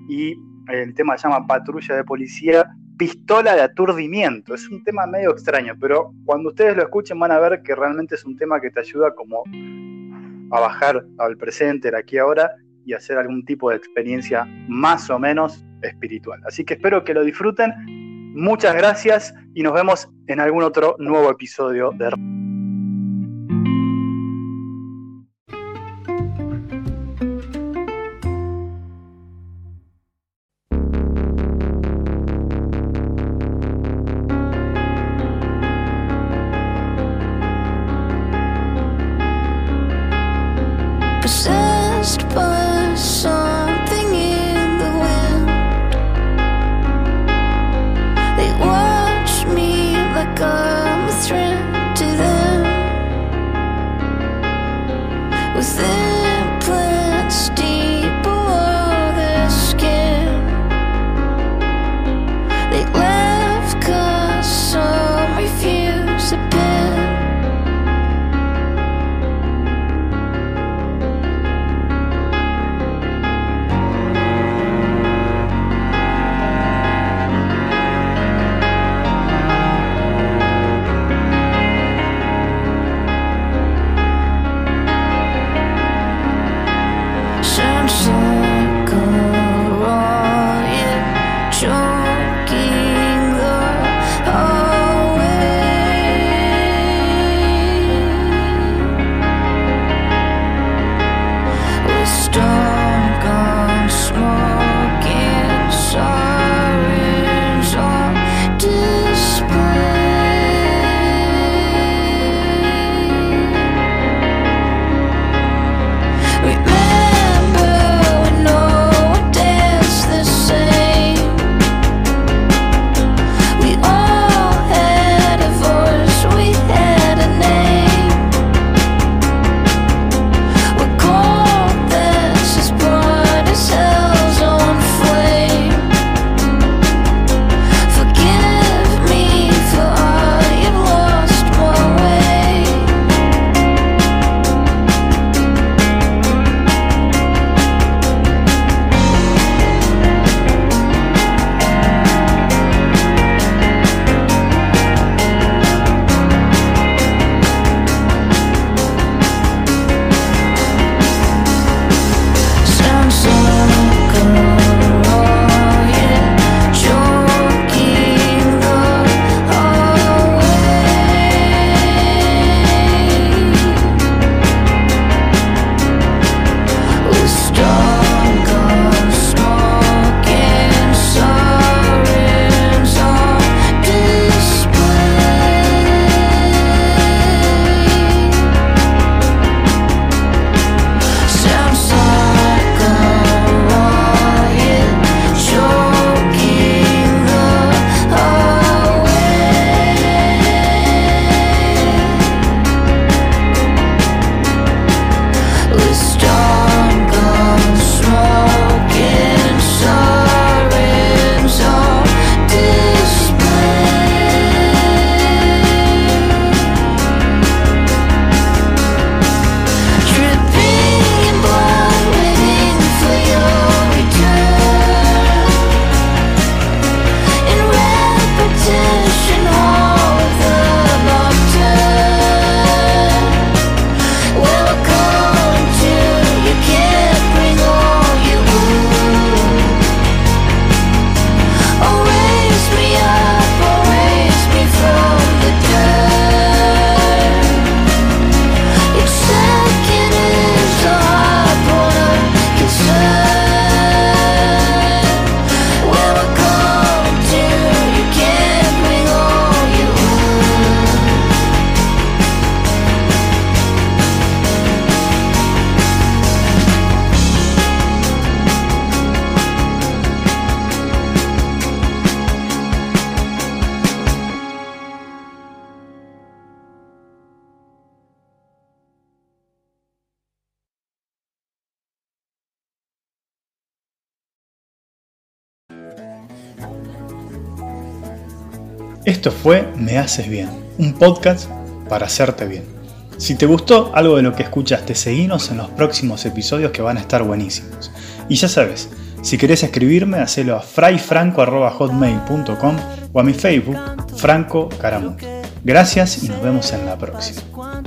Speaker 1: y
Speaker 3: el tema se llama Patrulla de Policía, Pistola de Aturdimiento. Es un tema medio extraño, pero cuando ustedes lo escuchen van a ver que realmente es un tema que te ayuda como a bajar al presente, el aquí ahora, y hacer algún tipo de experiencia más o menos espiritual. Así que espero que lo disfruten. Muchas gracias y nos vemos en algún otro nuevo episodio de...
Speaker 1: Esto fue Me Haces Bien, un podcast para hacerte bien. Si te gustó algo de lo que escuchaste, seguinos en los próximos episodios que van a estar buenísimos. Y ya sabes, Si querés escribirme, hacelo a frayfranco.hotmail.com o a mi Facebook, Franco Caramuti. Gracias y nos vemos en la próxima.